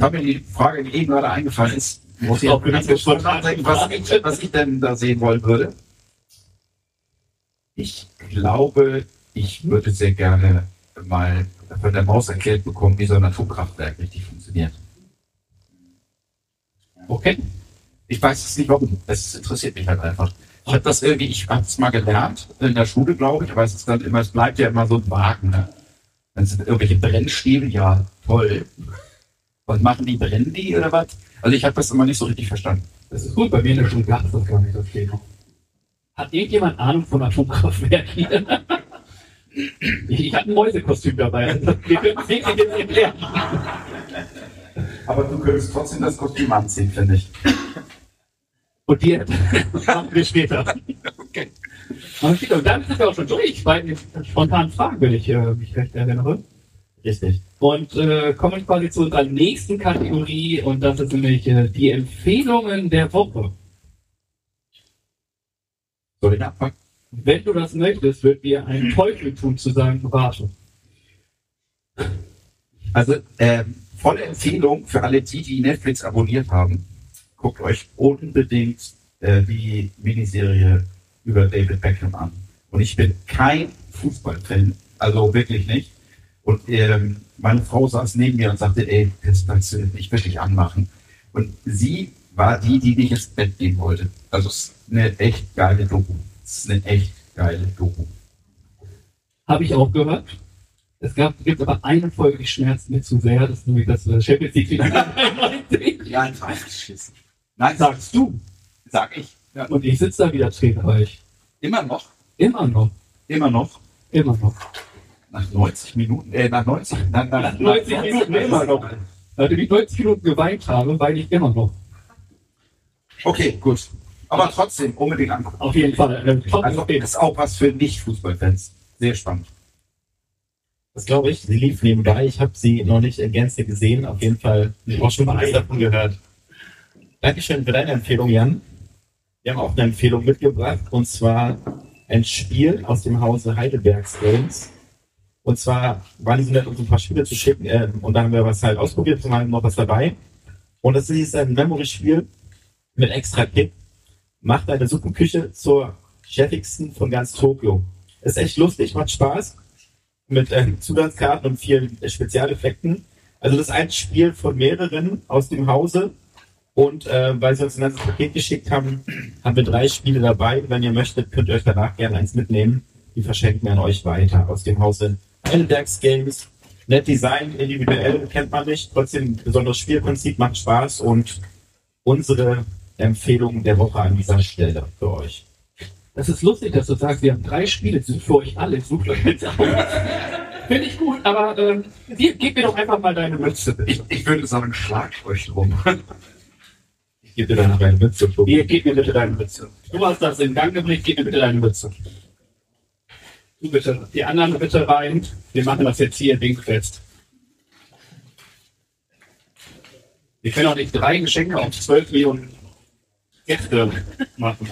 [SPEAKER 3] habe mir die Frage, die eben gerade eingefallen ist, muss ich auch ganz kurz nachdenken, was ich, was ich denn da sehen wollen würde. Ich glaube, ich würde sehr gerne mal von der Maus erklärt bekommen, wie so ein Atomkraftwerk richtig funktioniert.
[SPEAKER 2] okay.
[SPEAKER 3] Ich weiß es nicht warum. Es interessiert mich halt einfach. Ich habe das irgendwie, ich habe es mal gelernt in der Schule, glaube ich, aber es ist dann immer, es bleibt ja immer so ein Wagen. Ne? Dann sind irgendwelche Brennstäbe, ja, toll. Was machen die? Brennen die oder was? Also ich habe das immer nicht so richtig verstanden.
[SPEAKER 2] Das ist gut, bei mir in der Schule gab es das gar nicht, das Thema. Hat irgendjemand Ahnung von Atomkraftwerken hier? Ich, ich habe ein Mäusekostüm dabei. Also wir können es wirklich jetzt erklären.
[SPEAKER 3] Aber du könntest trotzdem das Kostüm anziehen, finde ich.
[SPEAKER 2] Und die machen wir später.
[SPEAKER 3] Okay.
[SPEAKER 2] Okay, Und dann sind wir auch schon durch bei den spontanen Fragen, wenn ich äh, mich recht erinnere.
[SPEAKER 4] Richtig.
[SPEAKER 2] Und äh, kommen quasi zu unserer nächsten Kategorie und das ist nämlich äh, die Empfehlungen der Woche.
[SPEAKER 3] Soll ich anfangen?
[SPEAKER 2] Wenn du das möchtest, wird mir ein Teufel tun zu sagen, warte.
[SPEAKER 3] Also, ähm, volle Empfehlung für alle die, die Netflix abonniert haben. Guckt euch unbedingt äh, die Miniserie über David Beckham an. Und ich bin kein Fußballfan, also wirklich nicht. Und ähm, meine Frau saß neben mir und sagte, ey, das kannst du nicht wirklich anmachen. Und sie war die, die nicht ins Bett gehen wollte. Also es ist eine echt geile Doku. Es ist eine echt geile Doku.
[SPEAKER 2] Habe ich auch gehört. Es gab, gibt aber eine Folge, die schmerzt mir zu sehr, das ist nämlich das äh, Champions League Finale 91.
[SPEAKER 3] Ja, einfach geschissen. Nein, sagst du. Sag ich. Ja.
[SPEAKER 2] Und ich sitze da wieder tränenreich.
[SPEAKER 3] Immer noch.
[SPEAKER 2] Immer noch.
[SPEAKER 3] Immer noch.
[SPEAKER 2] Immer noch.
[SPEAKER 3] Nach 90 Minuten, äh, nach 90, nach, nach,
[SPEAKER 2] Nach 90 Minuten immer noch. Nachdem ich 90 Minuten geweint habe, weine ich immer noch.
[SPEAKER 3] Okay, gut. Aber trotzdem, unbedingt angucken.
[SPEAKER 2] Auf jeden Fall. Äh,
[SPEAKER 3] Also, das ist auch was für Nicht-Fußballfans. Sehr spannend.
[SPEAKER 4] Das glaube ich. Sie lief nebenbei. Ich habe sie noch nicht in Gänze gesehen. Auf jeden Fall auch schon alles davon gehört. Dankeschön für deine Empfehlung, Jan. Wir haben auch eine Empfehlung mitgebracht und zwar ein Spiel aus dem Hause Heidelbergs Games. Und zwar waren die so nett, uns ein paar Spiele zu schicken äh, und da haben wir was halt ausprobiert und haben noch was dabei. Und das ist ein Memory-Spiel mit extra Kick. Macht deine Suppenküche zur chefigsten von ganz Tokio. Ist echt lustig, macht Spaß. Mit äh, Zusatzkarten und vielen äh, Spezialeffekten. Also das ist ein Spiel von mehreren aus dem Hause. Und äh, weil sie uns ein ganzes Paket geschickt haben, haben wir drei Spiele dabei. Wenn ihr möchtet, könnt ihr euch danach gerne eins mitnehmen. Die verschenken wir an euch weiter aus dem Hause Heidelbergs Games. Nett Design, individuell kennt man nicht. Trotzdem besonderes Spielprinzip, macht Spaß und unsere Empfehlung der Woche an dieser Stelle für euch.
[SPEAKER 2] Das ist lustig, dass du sagst, wir haben drei Spiele, die sind für euch alle. Sucht euch jetzt aus. Finde ich gut, aber ähm, dir, gib mir doch einfach mal deine Mütze.
[SPEAKER 3] Ich, ich würde sagen, schlagt euch drum.
[SPEAKER 4] Ich gebe dir danach eine Mütze.
[SPEAKER 2] Hier, gib mir bitte deine Mütze. Du hast das in Gang gebracht, gib mir bitte deine Mütze. Du bitte, die anderen bitte rein. Wir machen das jetzt hier dingfest. Wir können auch nicht drei Geschenke auf zwölf Millionen Gäste machen.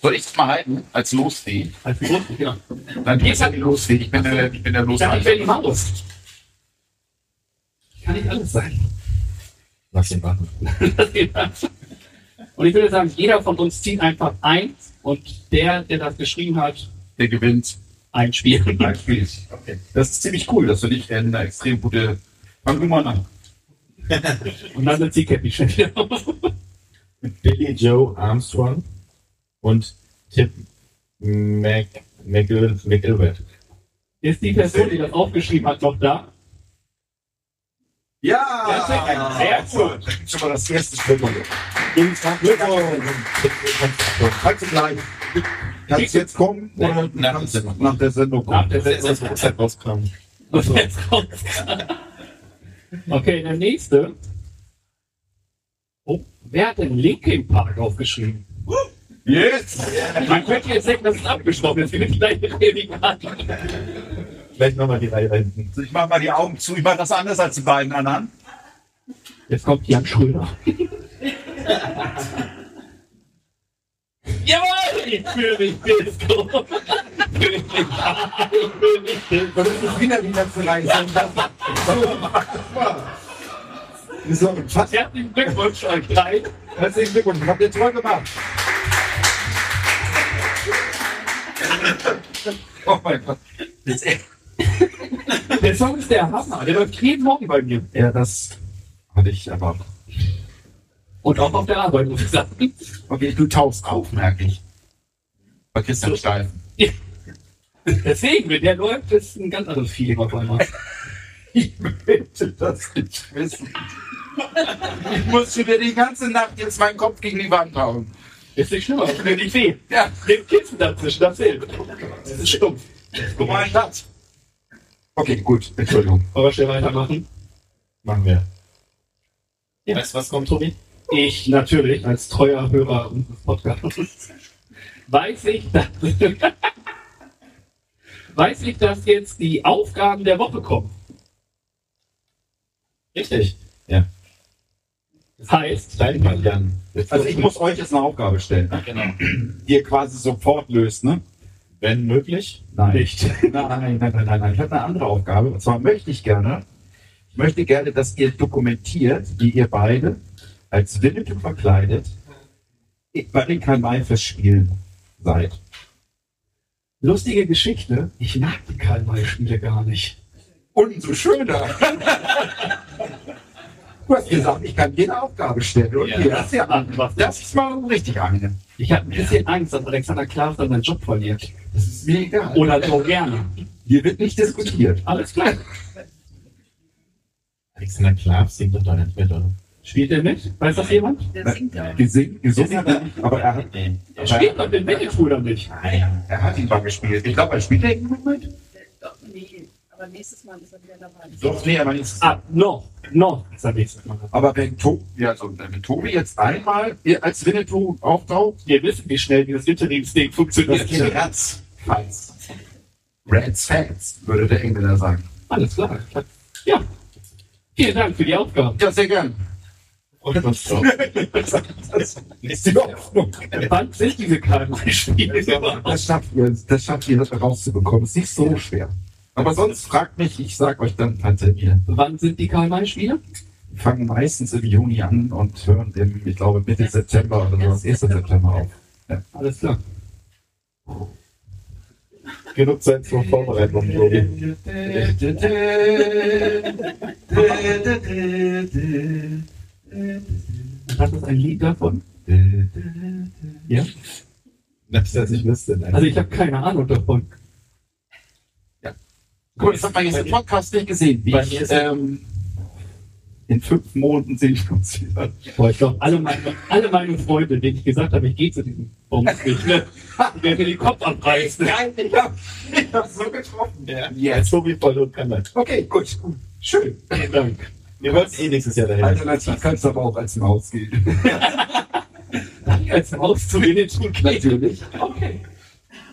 [SPEAKER 3] Soll ich es mal halten? Als Losfee?
[SPEAKER 2] Als Grund, ja.
[SPEAKER 3] Du bist ja die Losfee. Ich bin der, ich bin der
[SPEAKER 2] Ich sag, ich will die Maus. Kann nicht alles sein.
[SPEAKER 4] Lass ihn machen.
[SPEAKER 2] Und ich würde sagen, jeder von uns zieht einfach eins und der, der das geschrieben hat,
[SPEAKER 3] Der gewinnt
[SPEAKER 2] ein Spiel.
[SPEAKER 3] ein Spiel. Okay. Das ist ziemlich cool. Das finde ich eine extrem gute. Fang du mal an.
[SPEAKER 2] Und dann sind sie Cappy schon wieder.
[SPEAKER 4] Mit Billy Joe Armstrong und Tip Mac, McIl, McIlbert.
[SPEAKER 2] Ist die Person, die das aufgeschrieben hat, noch da?
[SPEAKER 3] Ja!
[SPEAKER 2] Sehr gut.
[SPEAKER 3] Da gibt's schon mal das erste Spiel.
[SPEAKER 4] Kannst
[SPEAKER 3] Kannst du gleich. Kannst du jetzt kommen? Oder
[SPEAKER 4] Nach
[SPEAKER 3] kannst
[SPEAKER 4] der Sendung.
[SPEAKER 3] nach der Sendung
[SPEAKER 2] Nach
[SPEAKER 3] kommen?
[SPEAKER 2] der
[SPEAKER 4] Das ist das Uhrzeit rauskommen.
[SPEAKER 2] Und jetzt kommt's. Okay, der nächste. Oh, wer hat denn Linkin Park aufgeschrieben?
[SPEAKER 3] Yes!
[SPEAKER 2] Man könnte jetzt denken, das ist abgeschlossen. Jetzt ich gleich Prädikat.
[SPEAKER 4] Vielleicht nochmal die Reihe hinten.
[SPEAKER 3] Ich mach mal die Augen zu. Ich mach das anders als die beiden anderen.
[SPEAKER 2] Jetzt kommt Jan Schröder. Jawohl! Ich fühle mich Disco. Ich fühle mich Ich fühle mich Disco.
[SPEAKER 3] Das ist wieder die letzte Reihe. So,
[SPEAKER 2] Herzlichen Glückwunsch euch drei.
[SPEAKER 3] herzlichen Glückwunsch. Habt ihr toll gemacht. Oh mein Gott.
[SPEAKER 2] Der Song ist der Hammer. Der läuft jeden Morgen bei mir.
[SPEAKER 3] Ja, das hatte ich aber.
[SPEAKER 2] Und auch auf der Arbeit, muss ich sagen.
[SPEAKER 3] Okay, du tauchst auf, merke ich. Bei Christian Steifen.
[SPEAKER 2] Deswegen, wenn der läuft, ist ein ganz anderes Feeling auf einmal.
[SPEAKER 3] Ich möchte das nicht wissen. Ich muss wieder die ganze Nacht jetzt meinen Kopf gegen die Wand hauen.
[SPEAKER 2] Ist nicht schlimm, tut mir nicht weh.
[SPEAKER 3] Ja,
[SPEAKER 2] Den Kissen dazwischen, das hilft. Das ist stumpf.
[SPEAKER 3] guck mal, Schatz. Okay, gut. Entschuldigung.
[SPEAKER 2] Wollen wir schnell weitermachen?
[SPEAKER 4] Machen wir.
[SPEAKER 2] Ja.
[SPEAKER 4] Weißt du, was kommt, Tobi?
[SPEAKER 2] Ich natürlich, als treuer Hörer unseres Podcasts, weiß ich, dass, weiß ich, dass jetzt die Aufgaben der Woche kommen.
[SPEAKER 4] Richtig. Ja.
[SPEAKER 2] Das heißt,
[SPEAKER 4] Dein Jan.
[SPEAKER 3] Also ich muss euch jetzt eine Aufgabe stellen?
[SPEAKER 4] Genau.
[SPEAKER 3] die ihr quasi sofort löst, ne?
[SPEAKER 4] Wenn möglich.
[SPEAKER 3] Nein.
[SPEAKER 2] nicht.
[SPEAKER 3] Nein, nein, nein, nein, nein. Ich habe eine andere Aufgabe. Und zwar möchte ich gerne, ich möchte gerne, dass ihr dokumentiert, wie ihr beide als Winnetou verkleidet bei den Karl-May-Festspielen seid.
[SPEAKER 2] Lustige Geschichte. Ich mag die Karl-May-Spiele gar nicht.
[SPEAKER 3] Umso schöner. Du hast gesagt, ich kann jede Aufgabe stellen. Und
[SPEAKER 4] Ja.
[SPEAKER 3] hier, das ist ja
[SPEAKER 2] was
[SPEAKER 3] Das ist mal richtig eine.
[SPEAKER 2] Ich habe ein bisschen Angst, dass Alexander Klaas dann seinen Job verliert.
[SPEAKER 3] Das ist mir egal.
[SPEAKER 2] Oder so gerne.
[SPEAKER 3] Hier wird nicht diskutiert.
[SPEAKER 2] Alles klar.
[SPEAKER 4] Alexander Klapp singt doch da nicht mit, oder?
[SPEAKER 2] Spielt er mit? Weiß das jemand?
[SPEAKER 3] Gesing, gesungen hat er nicht, aber er hat.
[SPEAKER 2] Er spielt doch den Winnetou oder nicht?
[SPEAKER 3] Nein, er hat ihn mal gespielt. Ich glaube, er spielt er irgendwo mit.
[SPEAKER 7] Doch, nee, aber nächstes Mal ist er wieder dabei.
[SPEAKER 3] Doch, nee, aber nicht.
[SPEAKER 2] Ah, noch. Noch. Das habe ich mal.
[SPEAKER 3] Aber wenn, to ja, also, wenn Tobi jetzt einmal als Winnetou auftaucht,
[SPEAKER 2] Wir wissen, wie schnell dieses Interimsding
[SPEAKER 3] das
[SPEAKER 2] funktioniert.
[SPEAKER 3] geht Ratz. Falls. Rats Fans, würde der Engländer sagen.
[SPEAKER 2] Alles klar. Ja. Vielen Dank für die Aufgabe.
[SPEAKER 3] Ja, sehr gern.
[SPEAKER 4] Drauf.
[SPEAKER 3] Ist die Hoffnung.
[SPEAKER 2] Wann sind diese Karl-May-Spiele?
[SPEAKER 3] Das schafft ihr, das schafft ihr, das rauszubekommen. Ist nicht so schwer. Aber sonst fragt mich, ich sag euch dann ein Termine.
[SPEAKER 2] Wann sind die Karl-May-Spiele?
[SPEAKER 3] Wir fangen meistens im Juni an und hören im, ich glaube, Mitte September oder sowas, 1. September auf.
[SPEAKER 2] Alles klar.
[SPEAKER 4] Genug Zeit zur Vorbereitung, Tobi.
[SPEAKER 2] Hat das ein Lied davon? Ja?
[SPEAKER 4] Das heißt, ich wüsste. Nein.
[SPEAKER 2] Also ich habe keine Ahnung davon.
[SPEAKER 3] Guck mal, das hat man jetzt im Podcast nicht gesehen. Wie ich,
[SPEAKER 4] ist-
[SPEAKER 3] ähm, in fünf Monaten sehen wir uns wieder.
[SPEAKER 2] Boah, ich glaube, alle meine, alle meine Freunde, denen ich gesagt habe, ich gehe zu diesem Bums nicht, ne? Die werden mir den Kopf abreißen.
[SPEAKER 3] Nein, ich hab, ich hab so getroffen. Ja.
[SPEAKER 4] Jetzt Tobi voll und kann das.
[SPEAKER 3] Okay, gut, gut. Schön.
[SPEAKER 2] Vielen Dank.
[SPEAKER 4] Wir wollten eh nächstes Jahr dahin.
[SPEAKER 3] Alternativ kannst du aber auch als Maus gehen.
[SPEAKER 2] Als Auszugehen tun
[SPEAKER 3] Natürlich.
[SPEAKER 2] Okay.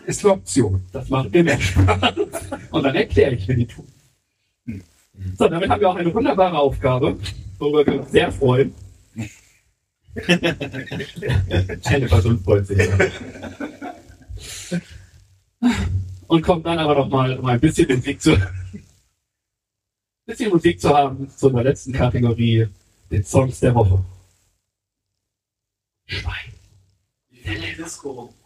[SPEAKER 3] Ist eine Option.
[SPEAKER 2] Das macht mir mehr Spaß. Und dann erkläre ich, die tun. So, damit haben wir auch eine wunderbare Aufgabe, worüber wir uns sehr freuen.
[SPEAKER 4] Jennifer Sund freut sich.
[SPEAKER 2] Und kommt dann aber noch mal, um ein bisschen Musik zu, bisschen Musik zu haben zu unserer letzten Kategorie, den Songs der Woche. Schwein.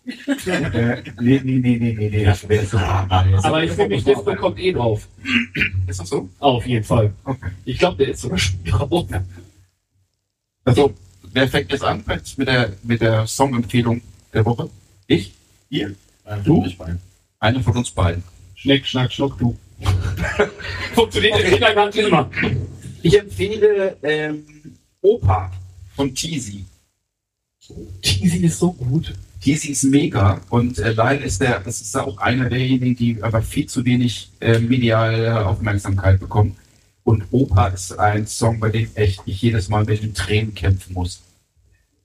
[SPEAKER 3] Äh, nee, nee, nee, nee, nee, nee. Das wäre so.
[SPEAKER 2] Aber ich finde, mich, das bekommt eh drauf.
[SPEAKER 3] Ist das so?
[SPEAKER 2] Auf jeden Fall.
[SPEAKER 3] Okay.
[SPEAKER 2] Ich glaube, der ist sogar schon drauf.
[SPEAKER 3] Also, wer fängt jetzt an mit der, mit der Songempfehlung der Woche? Ich? Ihr?
[SPEAKER 4] Du?
[SPEAKER 3] Einer von uns beiden.
[SPEAKER 2] Schneck, schnack, schnuck, du. Funktioniert in Kindergarten immer.
[SPEAKER 3] Ich empfehle ähm, Opa von Teasy.
[SPEAKER 2] Teasy ist so gut.
[SPEAKER 3] Teasy ist mega und äh, leider ist der, das ist auch einer derjenigen, die aber viel zu wenig äh, mediale Aufmerksamkeit bekommen. Und Opa ist ein Song, bei dem echt ich jedes Mal mit den Tränen kämpfen muss.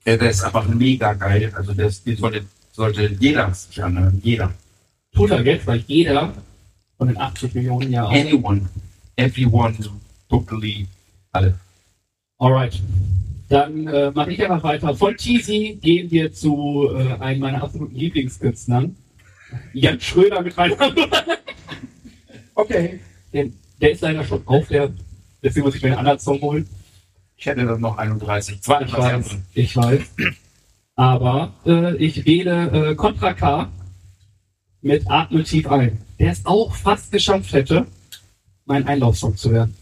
[SPEAKER 3] Äh, der ist einfach mega geil. Also das, den sollte, sollte jeder sich anhören. Jeder.
[SPEAKER 2] Total Geld, weil jeder von den 80 Millionen Jahren.
[SPEAKER 3] Anyone. Everyone. Totally. Alle.
[SPEAKER 2] Alright. Dann äh, mache ich einfach weiter. Von Teasy gehen wir zu äh, einem meiner absoluten Lieblingskünstlern. Jan Schröder mit rein. okay. Den, der ist leider schon auf der, deswegen muss ich mir einen anderen Song holen.
[SPEAKER 3] Ich hätte dann noch 31.
[SPEAKER 2] Ich
[SPEAKER 3] 32
[SPEAKER 2] weiß,
[SPEAKER 3] andere.
[SPEAKER 2] ich weiß. Aber äh, ich wähle äh, Contra K mit Atme tief ein. Der es auch fast geschafft hätte, mein Einlaufsong zu werden.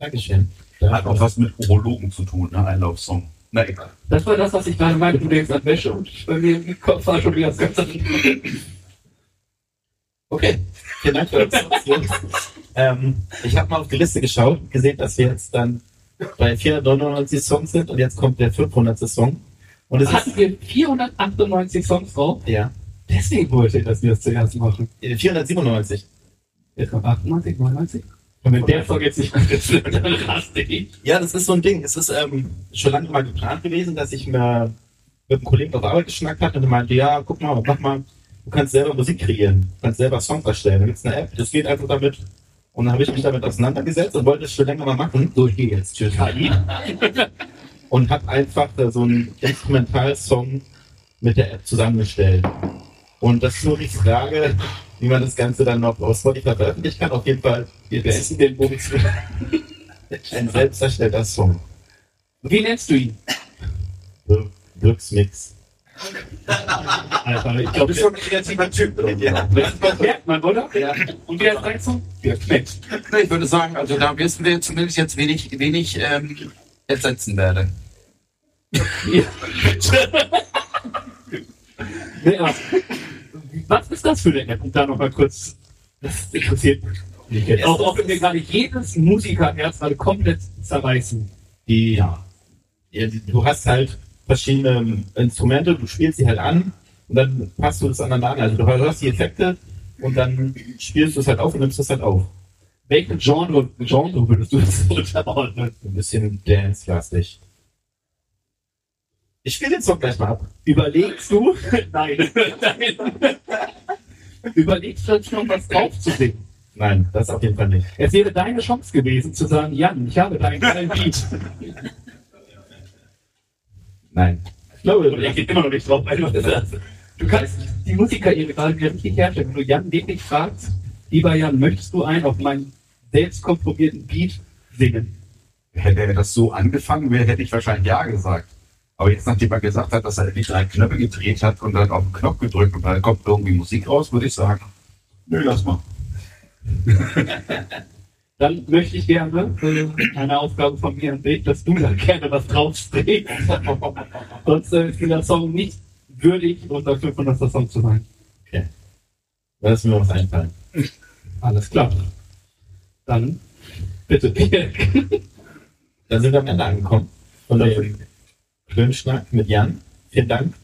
[SPEAKER 4] Dankeschön.
[SPEAKER 3] Hat auch was mit Urologen zu tun, ne? Einlaufsong. Na egal.
[SPEAKER 2] Das war das, was ich gerade meinte. Du denkst an Wäsche und bei mir im Kopf war schon wieder das ganze.
[SPEAKER 4] Okay, vielen Dank für das. Ähm, Ich habe mal auf die Liste geschaut, gesehen, dass wir jetzt dann bei 499 Songs sind und jetzt kommt der 500. Song. Und es
[SPEAKER 2] Hatten wir 498 Songs drauf?
[SPEAKER 4] ja,
[SPEAKER 2] Deswegen wollte ich, dass wir das zuerst machen.
[SPEAKER 4] äh, 497.
[SPEAKER 2] Jetzt kommt 98, 99. Und wenn der Song jetzt nicht ist, dann raste ich.
[SPEAKER 4] Ja, das ist so ein Ding. Es ist ähm, schon lange mal geplant gewesen, dass ich mir mit einem Kollegen auf Arbeit geschnackt habe und er meinte, ja, guck mal, mach mal, du kannst selber Musik kreieren, du kannst selber Songs erstellen. Da gibt's eine App, das geht einfach damit. Und dann habe ich mich damit auseinandergesetzt und wollte es schon länger mal machen. So, ich gehe jetzt. Tschüss. Und habe einfach so einen Instrumentalsong mit der App zusammengestellt. Und das ist nur die Frage, wie man das Ganze dann noch auf Spotify veröffentlichen kann. Auf jeden Fall, wir beenden den Bums. Ein selbst erstellter Song.
[SPEAKER 2] Wie nennst du ihn?
[SPEAKER 4] Glücksmix.
[SPEAKER 2] Alter, ich
[SPEAKER 3] Du
[SPEAKER 2] glaube,
[SPEAKER 3] bist so ein kreativer Typ. Ja.
[SPEAKER 2] das merkt man, oder?
[SPEAKER 3] Ja.
[SPEAKER 2] Und wie heißt dein Song? Ja.
[SPEAKER 3] Ich würde sagen, also da wissen wir zumindest jetzt wenig, wenig ähm, ersetzen werde.
[SPEAKER 2] Ja. ja. Was ist das für eine App? Und da nochmal kurz, das interessiert mich. Auch, auch wenn wir gerade jedes Musikerherz gerade komplett zerreißen.
[SPEAKER 4] Ja. ja du hast halt verschiedene Instrumente, du spielst sie halt an und dann passt du das aneinander an. Also du hörst die Effekte und dann spielst du es halt auf und nimmst es halt auf.
[SPEAKER 2] Welche Genre, Genre würdest du das unterordnen?
[SPEAKER 4] Ein bisschen dance-lastig. Ich spiele den Song gleich mal ab.
[SPEAKER 2] Überlegst du? Nein. Nein. überlegst du jetzt noch was drauf zu singen?
[SPEAKER 4] Nein, das auf jeden Fall nicht.
[SPEAKER 2] Es wäre deine Chance gewesen zu sagen, Jan, ich habe deinen geilen Beat.
[SPEAKER 4] Nein.
[SPEAKER 2] Ich glaube, er geht immer noch nicht drauf ein. Du kannst die Musikkarriere gerade wieder richtig herstellen. Wenn du Jan wirklich fragst, lieber Jan, möchtest du einen auf meinen selbst komprimierten Beat singen?
[SPEAKER 3] Hätte er das so angefangen, wäre, hätte ich wahrscheinlich ja gesagt. Aber jetzt, nachdem er gesagt hat, dass er die drei Knöpfe gedreht hat und dann auf den Knopf gedrückt und dann kommt irgendwie Musik raus, würde ich sagen, nö, lass mal.
[SPEAKER 2] Dann möchte ich gerne äh, eine Aufgabe von mir an dich, dass du da gerne was draufstehst. Sonst äh, ist dieser Song nicht würdig, unser 500. Song zu sein.
[SPEAKER 4] Lass mir was einfallen.
[SPEAKER 2] Alles klar. Dann bitte.
[SPEAKER 4] Dann sind wir am Ende angekommen. Von dem schönen Schnack mit Jan. Vielen Dank,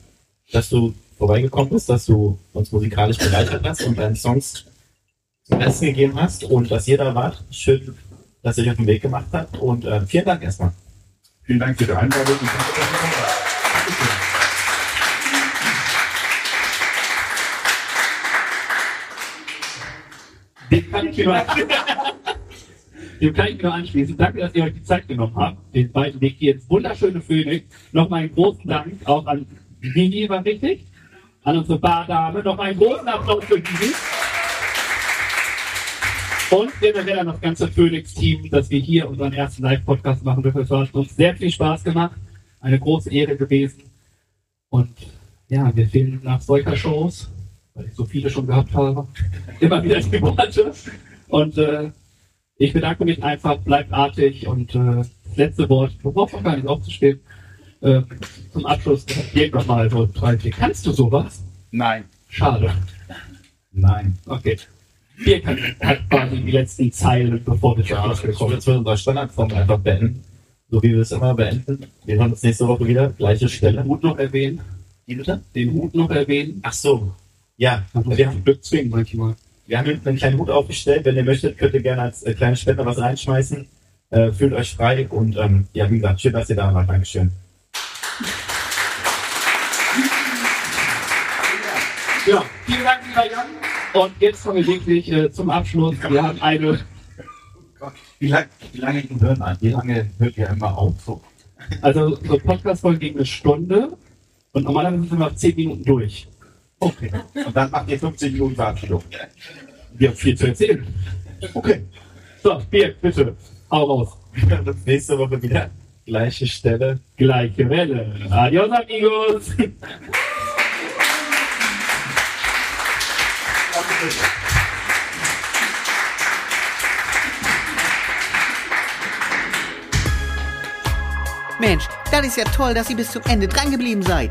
[SPEAKER 4] dass du vorbeigekommen bist, dass du uns musikalisch bereichert hast und deine Songs zum Besten gegeben hast und dass ihr da wart. Schön, dass ihr euch auf den Weg gemacht habt und äh, vielen Dank erstmal.
[SPEAKER 3] Vielen Dank für die Einladung.
[SPEAKER 2] Dem kann ich dem kann ich nur anschließen. Danke, dass ihr euch die Zeit genommen habt. Den beiden Weg hier ins wunderschöne Phoenix. Nochmal einen großen Dank auch an Gigi, war richtig? An unsere Bardame. Noch einen großen Applaus für Gigi. Und generell an das ganze Phoenix-Team, dass wir hier unseren ersten Live-Podcast machen dürfen. Es hat uns sehr viel Spaß gemacht. Eine große Ehre gewesen. Und ja, wir fehlen nach solcher Shows, weil ich so viele schon gehabt habe, immer wieder die Worte. Und äh, ich bedanke mich einfach, bleibt artig und äh, das letzte Wort, du brauchst auch gar nicht aufzustehen. Äh, zum Abschluss, geht noch mal so drei, vier. Kannst du sowas?
[SPEAKER 3] Nein.
[SPEAKER 2] Schade.
[SPEAKER 3] Nein.
[SPEAKER 2] Okay. Wir kann, hat quasi die letzten Zeilen, bevor wir zum Abschluss
[SPEAKER 4] Kommen
[SPEAKER 2] kommen.
[SPEAKER 4] jetzt mit unserer Standardform einfach beenden. So wie wir es immer beenden. Wir hören uns nächste Woche wieder. Gleiche
[SPEAKER 2] Den
[SPEAKER 4] Stelle.
[SPEAKER 2] Hut noch erwähnen.
[SPEAKER 4] Wie bitte?
[SPEAKER 2] Den Hut noch erwähnen.
[SPEAKER 4] Ach so. Ja, wir haben,
[SPEAKER 2] Glück zwingen manchmal.
[SPEAKER 4] Wir haben hinten einen kleinen Hut aufgestellt. Wenn ihr möchtet, könnt ihr gerne als äh, kleine Spender was reinschmeißen. Äh, fühlt euch frei und ähm, ja, wie gesagt, schön, dass ihr da wart. Dankeschön.
[SPEAKER 2] Ja, vielen Dank, lieber Jan. Und jetzt kommen wir wirklich äh, zum Abschluss. Wir haben eine,
[SPEAKER 3] Wie lange, wie lange hören an? Wie lange hört ihr immer auf? So?
[SPEAKER 2] also so Podcast-Folge ging eine Stunde und normalerweise sind wir 10 Minuten durch.
[SPEAKER 3] Okay. Und dann macht ihr 50 Minuten Verabschiedung.
[SPEAKER 2] Wir haben viel zu erzählen.
[SPEAKER 3] Okay.
[SPEAKER 2] So, Birk, bitte, hau raus.
[SPEAKER 4] Nächste Woche wieder. Gleiche Stelle.
[SPEAKER 2] Gleiche Welle. Adios, amigos.
[SPEAKER 1] Mensch, das ist ja toll, dass ihr bis zum Ende dran geblieben seid.